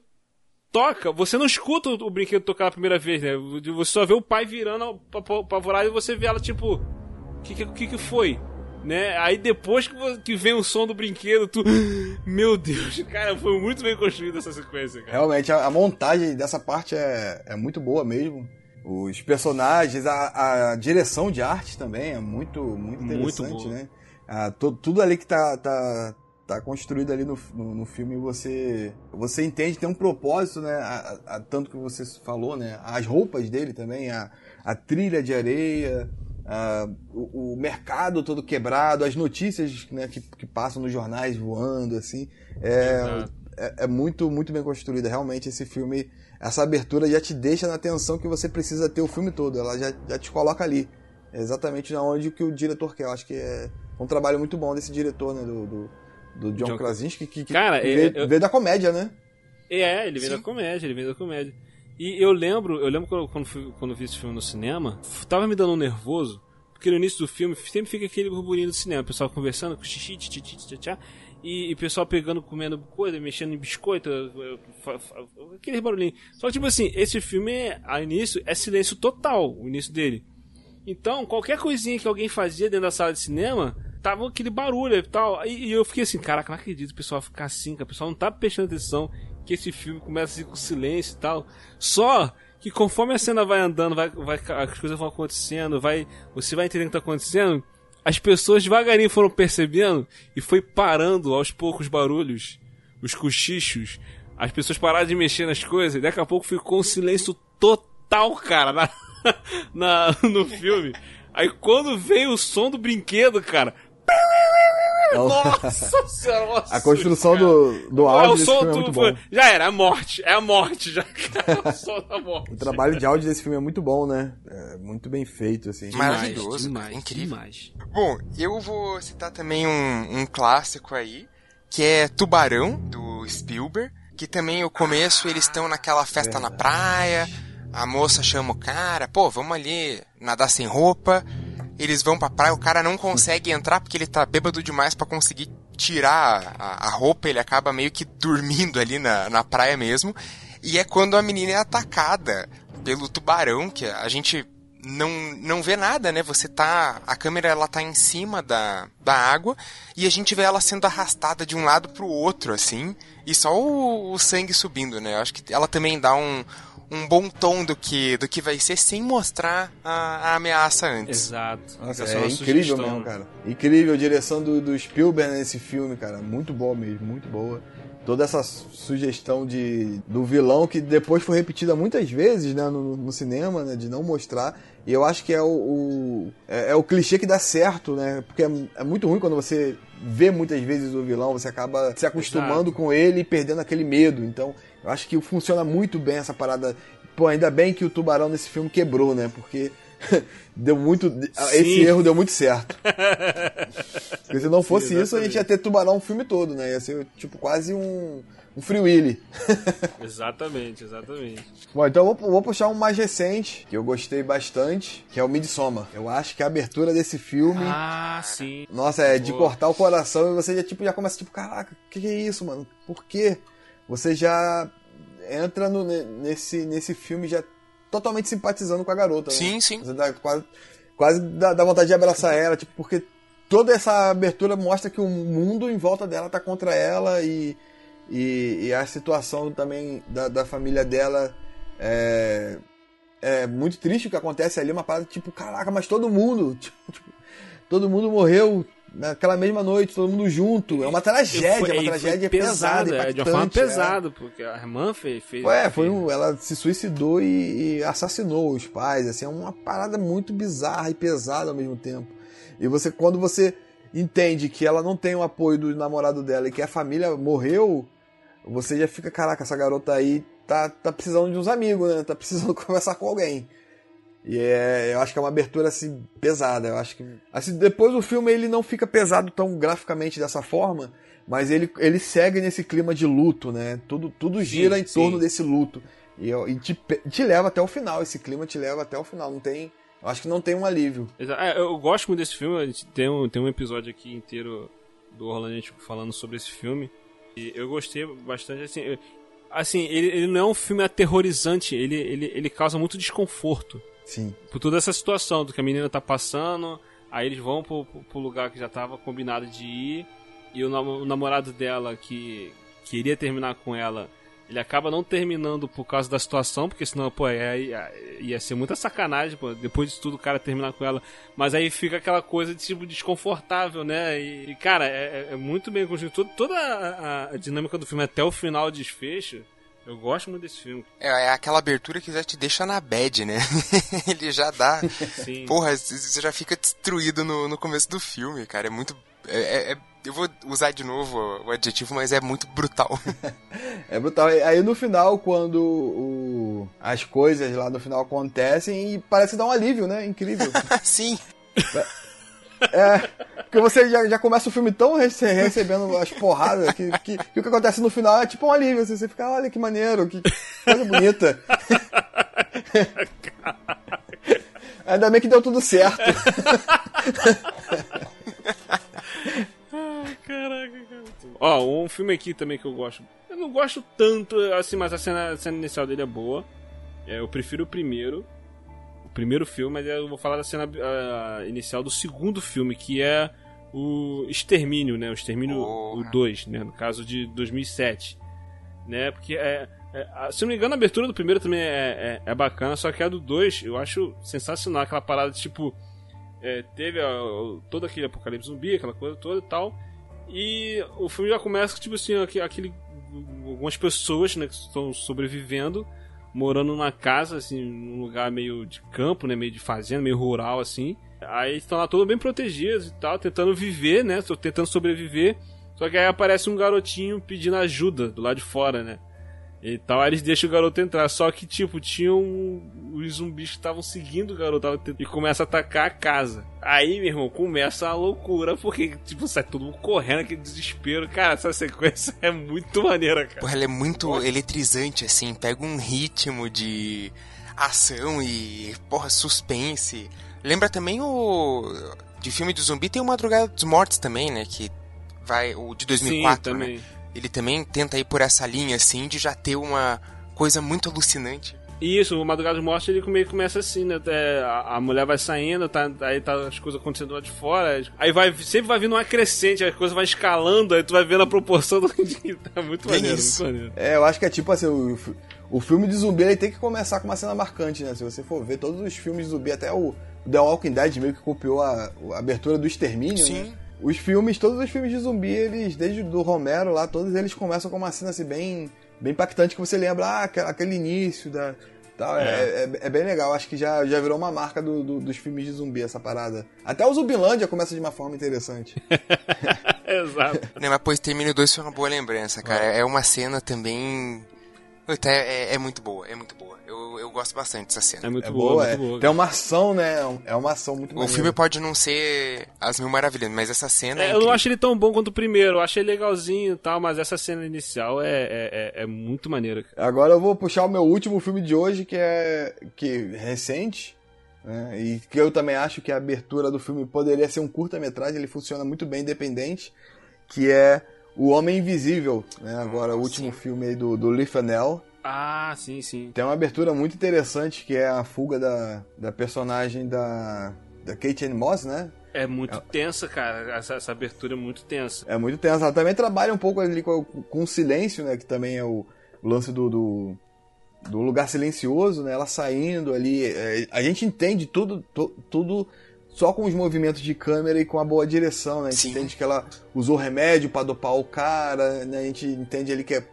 toca, você não escuta o brinquedo tocar a primeira vez, né? Você só vê o pai virando apavorado e você vê ela tipo, o que, que que foi? Né? Aí depois que, que vem o som do brinquedo, tu. Meu Deus, cara, foi muito bem construída essa sequência, cara. Realmente, a, a montagem dessa parte é, é muito boa mesmo. Os personagens, a, a direção de arte também é muito, muito interessante, muito né? Ah, to, tudo ali que tá, tá, tá construído ali no, no, no, filme, você você entende, tem um propósito, né? A, a, tanto que você falou, né? As roupas dele também, a, a trilha de areia, a, o, o, mercado todo quebrado, as notícias né, que, que passam nos jornais voando, assim. É, é, é, muito, muito bem construída. Realmente, esse filme essa abertura já te deixa na tensão que você precisa ter o filme todo. Ela já, já te coloca ali. Exatamente na onde que o diretor quer. Eu acho que é um trabalho muito bom desse diretor, né? Do, do, do John, John Krasinski, que, que, Cara, veio, eu... veio, da comédia, né? É, ele veio Sim. da comédia, ele veio da comédia. E eu lembro, eu lembro quando, quando, fui, quando vi esse filme no cinema, tava me dando um nervoso, porque no início do filme sempre fica aquele burburinho do cinema, o pessoal conversando, com xixi, tchá, tchá, e, o pessoal pegando, comendo coisa, mexendo em biscoito, aquele barulhinho. Só que, tipo assim, esse filme, a início, é silêncio total, o início dele. Então, qualquer coisinha que alguém fazia dentro da sala de cinema, tava aquele barulho e tal. E, e eu fiquei assim, caraca, não acredito o pessoal ficar assim, que o pessoal não tá prestando atenção que esse filme começa assim com silêncio e tal. Só que conforme a cena vai andando, vai, vai, as coisas vão acontecendo, vai, você vai entendendo o que tá acontecendo, as pessoas devagarinho foram percebendo e foi parando aos poucos os barulhos, os cochichos, as pessoas pararam de mexer nas coisas e daqui a pouco ficou um silêncio total, cara, na, na no filme. Aí quando veio o som do brinquedo, cara, nossa senhora, nossa, A construção do, do áudio desse filme é muito bom. Já era, é a morte, é a morte, já é o som da morte. O trabalho de áudio desse filme é muito bom, né? É muito bem feito, assim. Maravilhoso, demais, incrível. Demais. Bom, eu vou citar também um, um clássico aí, que é Tubarão, do Spielberg, que também o começo eles estão naquela festa Verdade. na praia, a moça chama o cara, pô, vamos ali nadar sem roupa, eles vão pra praia, o cara não consegue entrar porque ele tá bêbado demais para conseguir tirar a, a, roupa, ele acaba meio que dormindo ali na, na praia mesmo. E é quando a menina é atacada pelo tubarão, que a gente não, não vê nada, né? Você tá. A câmera ela tá em cima da, da água e a gente vê ela sendo arrastada de um lado pro outro, assim. E só o, o sangue subindo, né? Eu acho que ela também dá um, um bom tom do que, do que vai ser sem mostrar a, a ameaça antes. Exato. Nossa, é, é incrível mesmo, cara. Incrível a direção do, do Spielberg nesse filme, cara. Muito boa mesmo, muito boa. Toda essa sugestão de, do vilão que depois foi repetida muitas vezes né, no, no cinema, né, de não mostrar. E eu acho que é o, o é, é, o clichê que dá certo, né? Porque é, é, muito ruim quando você vê muitas vezes o vilão, você acaba se acostumando Exato. com ele e perdendo aquele medo. Então, eu acho que funciona muito bem essa parada. Pô, ainda bem que o tubarão nesse filme quebrou, né? Porque deu muito. Sim. Esse erro deu muito certo. Porque se não fosse Sim, isso, a gente ia ter tubarão o filme todo, né? Ia ser tipo quase um. Um Free Willy. exatamente, exatamente. Bom, então eu vou, vou, puxar um mais recente, que eu gostei bastante, que é o Midsommar. Eu acho que a abertura desse filme. Ah, sim. Nossa, é de cortar o coração e você já, tipo, já começa, tipo, caraca, o que, que é isso, mano? Por quê? Você já entra no, nesse, nesse filme já totalmente simpatizando com a garota. Né? Sim, né? sim. Você dá, quase quase dá, dá, vontade de abraçar ela, tipo, porque toda essa abertura mostra que o mundo em volta dela tá contra ela e, e, e a situação também da, da família dela é, é muito triste o que acontece ali, uma parada tipo, caraca, mas todo mundo, tipo, todo mundo morreu naquela mesma noite, todo mundo junto. É uma tragédia, foi, uma tragédia pesada, pesada é, de uma forma pesada, é. porque a irmã fez. fez é, foi um, ela se suicidou e, e, assassinou os pais. Assim, é uma parada muito bizarra e pesada ao mesmo tempo. E você, quando você entende que ela não tem o apoio do namorado dela e que a família morreu, você já fica, caraca, essa garota aí tá, tá precisando de uns amigos, né? Tá precisando conversar com alguém. E é, eu acho que é uma abertura assim pesada. Eu acho que assim depois o filme ele não fica pesado tão graficamente dessa forma, mas ele, ele segue nesse clima de luto, né? Tudo tudo gira sim, em torno desse luto e, e te, te leva até o final. Esse clima te leva até o final. Não tem, eu acho que não tem um alívio. É, eu gosto muito desse filme. A gente tem um, tem um episódio aqui inteiro do Orlando falando sobre esse filme. E eu gostei bastante assim. Assim, ele, ele não é um filme aterrorizante, ele, ele, ele causa muito desconforto. Sim. Por toda essa situação do que a menina tá passando, aí eles vão pro, pro lugar que já tava combinado de ir, e o, o namorado dela, que queria terminar com ela, ele acaba não terminando por causa da situação, porque senão, pô, ia, ia, ia ser muita sacanagem, pô, depois de tudo o cara terminar com ela. Mas aí fica aquela coisa de tipo desconfortável, né? E, e cara, é, é, muito bem construído. Toda a, a, dinâmica do filme até o final desfecho eu gosto muito desse filme. É, é aquela abertura que já te deixa na bad, né? Ele já dá. Sim. Porra, você já fica destruído no, no começo do filme, cara. É muito. É, é, é eu vou usar de novo o adjetivo, mas é muito brutal. é brutal. Aí no final, quando o, as coisas lá no final acontecem, e parece dar um alívio, né? Incrível. Sim. É, porque você já, já começa o filme tão recebendo as porradas que, que, que, o que acontece no final é tipo um alívio. Assim, você fica, olha que maneiro, que coisa bonita. Ainda bem que deu tudo certo. Caraca, cara. Ó, um filme aqui também que eu gosto. Eu não gosto tanto, assim, mas a cena, a cena inicial dele é boa. É, eu prefiro o primeiro. Primeiro filme, mas eu vou falar da cena uh, inicial do segundo filme, que é o Extermínio, né? O Extermínio 2, né? No caso de 2007. Né? Porque é, é, se não me engano, a abertura do primeiro também é, é, é bacana, só que a do 2 eu acho sensacional. Aquela parada tipo. É, teve a, todo aquele apocalipse zumbi, aquela coisa toda e tal. E o filme já começa tipo assim, aquele. Algumas pessoas né, que estão sobrevivendo, morando numa casa, assim, num lugar meio de campo, né? Meio de fazenda, meio rural, assim. Aí estão lá todos bem protegidos e tal, tentando viver, né? Tentando sobreviver. Só que aí aparece um garotinho pedindo ajuda do lado de fora, né? E tal, aí eles deixam o garoto entrar. Só que, tipo, tinham os zumbis que estavam seguindo o garoto e começa a atacar a casa. Aí, meu irmão, começa a loucura, porque, tipo, sai todo mundo correndo, aquele desespero. Cara, essa sequência é muito maneira, cara. Porra, ela é muito Nossa. eletrizante, assim, pega um ritmo de ação e, porra, suspense. Lembra também o. De filme do zumbi tem o Madrugada dos Mortos também, né? Que vai. O de 2004, Sim, né? também. né? Ele também tenta ir por essa linha, assim, de já ter uma coisa muito alucinante. Isso, o Madrugada dos Mortos ele meio começa assim, né? É, a, a, mulher vai saindo, tá, aí tá as coisas acontecendo lá de fora. Aí vai, sempre vai vindo uma crescente, as coisas vai escalando, aí tu vai vendo a proporção do que tá muito maneiro, muito maneiro. É, eu acho que é tipo assim, o, o filme de zumbi ele tem que começar com uma cena marcante, né? Se você for ver todos os filmes de zumbi, até o The Walking Dead meio que copiou a, a abertura do Extermínio, Sim. né? Os filmes, todos os filmes de zumbi, eles, desde do Romero lá, todos eles começam com uma cena assim bem, bem impactante que você lembra, ah, aquele início da. Tal. É. É, é, é bem legal, acho que já, já virou uma marca do, do, dos filmes de zumbi, essa parada. Até o Zumbilândia começa de uma forma interessante. Exato. Não, mas pois Termino 2 foi uma boa lembrança, cara. É uma cena também. É, é, muito boa, é muito boa. Eu, gosto bastante dessa cena. É muito é boa, boa é. muito boa. Tem uma ação, né? É uma ação muito boa. O filme pode não ser as mil maravilhas, mas essa cena. É, é eu não acho ele tão bom quanto o primeiro. Eu achei legalzinho e tal, mas essa cena inicial é, é, é, é muito maneira. Agora eu vou puxar o meu último filme de hoje, que é que recente. Né? E que eu também acho que a abertura do filme poderia ser um curta-metragem, ele funciona muito bem independente, que é O Homem Invisível, né? Agora, o último sim. filme aí do, do Lee Fanel. Ah, sim, sim. Tem uma abertura muito interessante que é a fuga da, da personagem da, da Kate Ann Moss, né? É muito tensa, cara. Essa, essa, abertura é muito tensa. É muito tensa. Ela também trabalha um pouco ali com, com o silêncio, né? Que também é o, o lance do, do, do, lugar silencioso, né? Ela saindo ali. É, a gente entende tudo, to, tudo só com os movimentos de câmera e com a boa direção, né? A gente Sim. entende que ela usou remédio para dopar o cara, né? A gente entende ali que é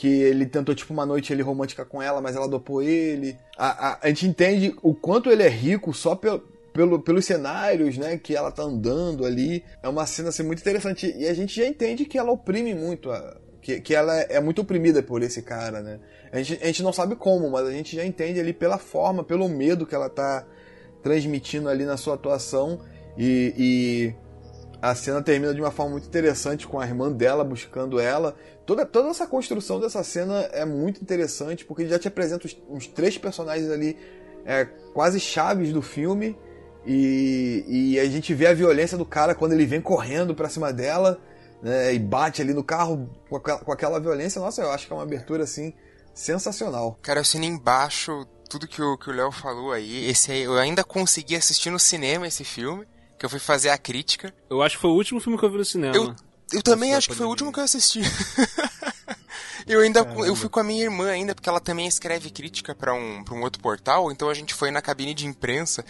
que ele tentou, tipo, uma noite ele romântica com ela, mas ela dopou ele. A, a, a gente entende o quanto ele é rico só pelo, pelo, pelos cenários, né, que ela tá andando ali. É uma cena, assim, muito interessante. E a gente já entende que ela oprime muito, a, que, que ela é muito oprimida por esse cara, né. A gente, a gente não sabe como, mas a gente já entende ali pela forma, pelo medo que ela tá transmitindo ali na sua atuação. E, e a cena termina de uma forma muito interessante com a irmã dela buscando ela. Toda, toda essa construção dessa cena é muito interessante porque já te apresenta uns, uns três personagens ali é, quase chaves do filme e, e, a gente vê a violência do cara quando ele vem correndo pra cima dela né, e bate ali no carro com aquela, com aquela violência. Nossa, eu acho que é uma abertura assim sensacional. Cara, eu assino embaixo tudo que o Léo falou aí. Esse aí, eu ainda consegui assistir no cinema esse filme que eu fui fazer a crítica. Eu acho que foi o último filme que eu vi no cinema. Eu, eu também acho que foi o último que eu assisti. eu ainda Caramba. eu fui com a minha irmã ainda, porque ela também escreve crítica para um, pra um outro portal, então a gente foi na cabine de imprensa.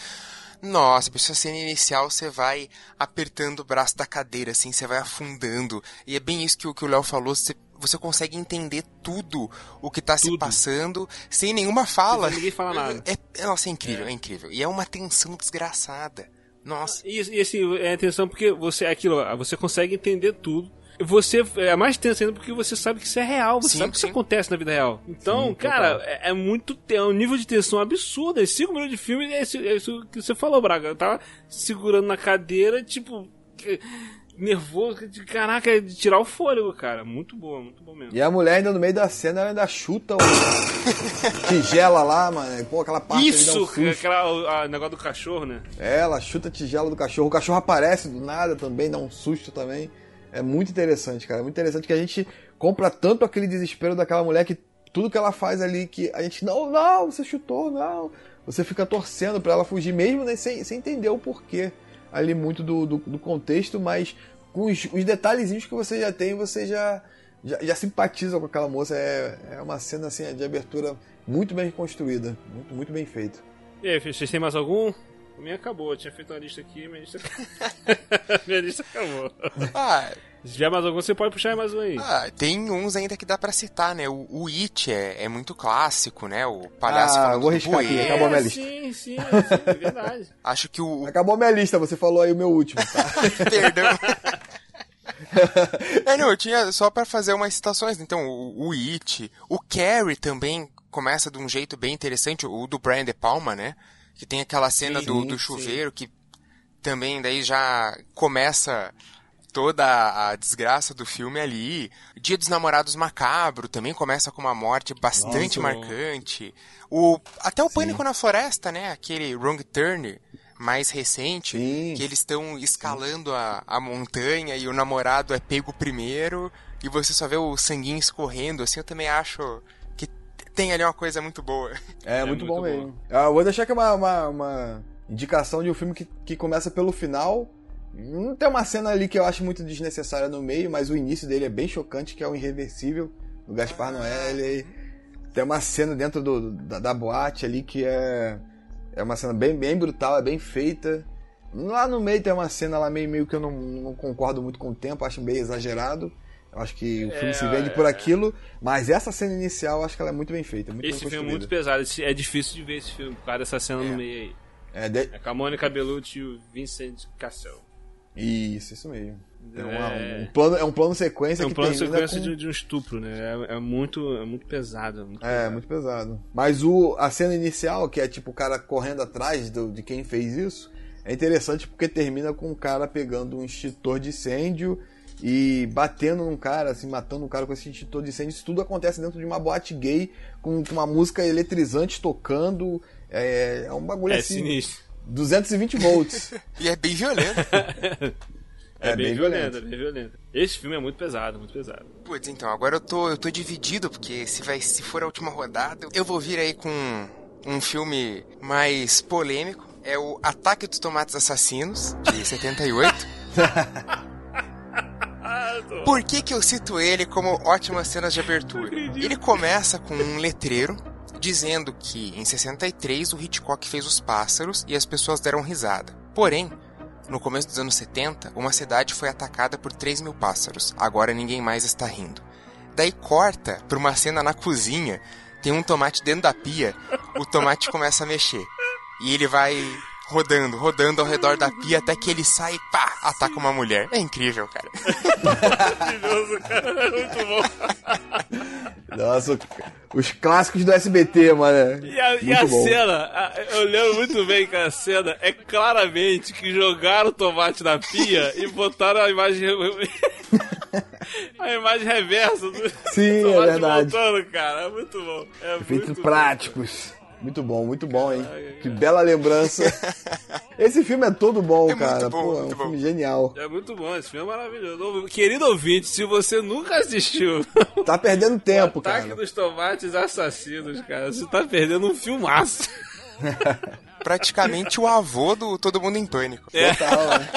Nossa, a cena inicial você vai apertando o braço da cadeira, assim, você vai afundando. E é bem isso que, que o Léo falou, você, você consegue entender tudo o que tá tudo. se passando sem nenhuma fala. Sem ninguém fala nada. É, nossa, é incrível, é. é incrível. E é uma tensão desgraçada. Nossa. E, e assim, é atenção porque você aquilo, você consegue entender tudo. Você é mais tenso ainda porque você sabe que isso é real, você sim, sabe que sim. isso acontece na vida real. Então, sim, cara, é, é, muito. É um nível de tensão absurdo. É cinco minutos de filme é isso, é isso que você falou, Braga. Eu tava segurando na cadeira, tipo nervoso, de caraca, de tirar o fôlego, cara. Muito boa, muito bom mesmo. E a mulher ainda no meio da cena, ela ainda chuta o tigela lá, mano. Pô, aquela parte Isso, um aquela, negócio do cachorro, né? É, ela chuta a tigela do cachorro. O cachorro aparece do nada também, dá um susto também. É muito interessante, cara. É muito interessante que a gente compra tanto aquele desespero daquela mulher que tudo que ela faz ali, que a gente, não, não, você chutou, não. Você fica torcendo para ela fugir, mesmo né, sem, sem entender o porquê ali muito do, do, do contexto, mas com os, os, detalhezinhos que você já tem, você já, já, já simpatiza com aquela moça. É, é uma cena assim, de abertura muito bem construída, muito, muito bem feita. E aí, vocês têm mais algum? A minha acabou, eu tinha feito uma lista aqui, minha lista, minha lista acabou. Ah, se tiver mais algum, você pode puxar mais um aí. Ah, tem uns ainda que dá pra citar, né? O, o It é, é muito clássico, né? O palhaço ah, vou riscar aqui, acabou a minha lista. Sim, sim, sim, é verdade. Acho que o... Acabou a minha lista, você falou aí o meu último, tá? Perdão. é, não, eu tinha só para fazer umas citações. Então, o, o It, o Carrie também começa de um jeito bem interessante, o do Brian De Palma, né? Que tem aquela cena sim, do, do chuveiro sim. que também daí já começa toda a desgraça do filme ali. Dia dos Namorados Macabro também começa com uma morte bastante Nossa, marcante. O, até o Sim. Pânico na Floresta, né? Aquele Wrong Turn mais recente, Sim. que eles estão escalando a, a montanha e o namorado é pego primeiro e você só vê o sanguinho escorrendo, assim, eu também acho que tem ali uma coisa muito boa. É, é muito, muito, bom mesmo. Eu vou deixar aqui uma, uma, uma indicação de um filme que, que começa pelo final tem uma cena ali que eu acho muito desnecessária no meio, mas o início dele é bem chocante, que é o Irreversível, do Gaspar Noé. Ele tem uma cena dentro do, da, da, boate ali que é, é uma cena bem, bem brutal, é bem feita. Lá no meio tem uma cena lá meio, meio que eu não, não concordo muito com o tempo, acho bem exagerado. Eu acho que o filme é, se vende por é. aquilo, mas essa cena inicial eu acho que ela é muito bem feita. Muito esse bem filme é muito pesado, é difícil de ver esse filme por causa dessa cena no é. meio aí. É, de... é com a Mônica Bellucci e o Vincent Cassel. Isso, isso mesmo. É, uma, um plano, é um plano sequência é um plano sequência com... de, de, um estupro, né? É, é, muito, é muito pesado. Muito é, pesado. muito pesado. Mas o, a cena inicial, que é tipo o cara correndo atrás do, de quem fez isso, é interessante porque termina com o cara pegando um extintor de incêndio e batendo num cara, assim, matando um cara com esse extintor de incêndio. Isso tudo acontece dentro de uma boate gay com uma música eletrizante tocando. É, é um bagulho é assim. Sinistro 220 volts. e é bem violento. É, é, bem, bem violento, é bem violento. Esse filme é muito pesado, muito pesado. Putz, então, agora eu tô, eu tô dividido, porque se, vai, se for a última rodada, eu vou vir aí com um filme mais polêmico. É o Ataque dos Tomates Assassinos, de 78. Por que, que eu cito ele como ótimas cenas de abertura? Ele começa com um letreiro dizendo que em 63 o Hitchcock fez Os Pássaros e as pessoas deram risada. Porém, no começo dos anos 70, uma cidade foi atacada por 3 mil pássaros. Agora ninguém mais está rindo. Daí corta para uma cena na cozinha, tem um tomate dentro da pia, o tomate começa a mexer. E ele vai rodando, rodando ao redor da pia até que ele sai e pá, ataca uma mulher. É incrível, cara. Maravilhoso, cara. É muito bom. Nossa, os clássicos do SBT, mano. E a, e a cena, eu lembro muito bem que a cena é claramente que jogaram o tomate na pia e botaram a imagem. a imagem reversa do Sim, tomate é verdade. voltando, cara. É muito bom. É Efeitos muito práticos. Bom. Muito bom, muito bom, hein? Que bela lembrança. Esse filme é todo bom, é cara. Bom, Pô, é um bom. filme genial. É muito bom, esse filme é maravilhoso. Querido ouvinte, se você nunca assistiu. Tá perdendo tempo, o Ataque cara. Ataque dos Tomates Assassinos, cara. Você tá perdendo um filmaço. Praticamente o avô do Todo Mundo em Pânico. É. Total, né?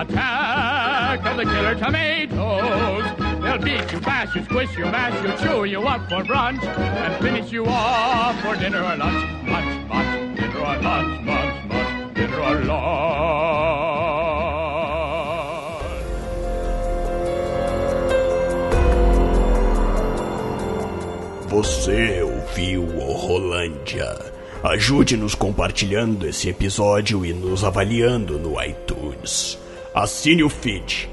Attack of the Killer Tomatoes! They'll beat you, bash you, squish you, mash you, chew you up for brunch, and finish you off for dinner or lunch. Munch, munch, dinner or lunch, munch, munch, dinner or lunch. Você ouviu o Rolândia. Ajude-nos compartilhando esse episódio e nos avaliando no iTunes. Assine o feed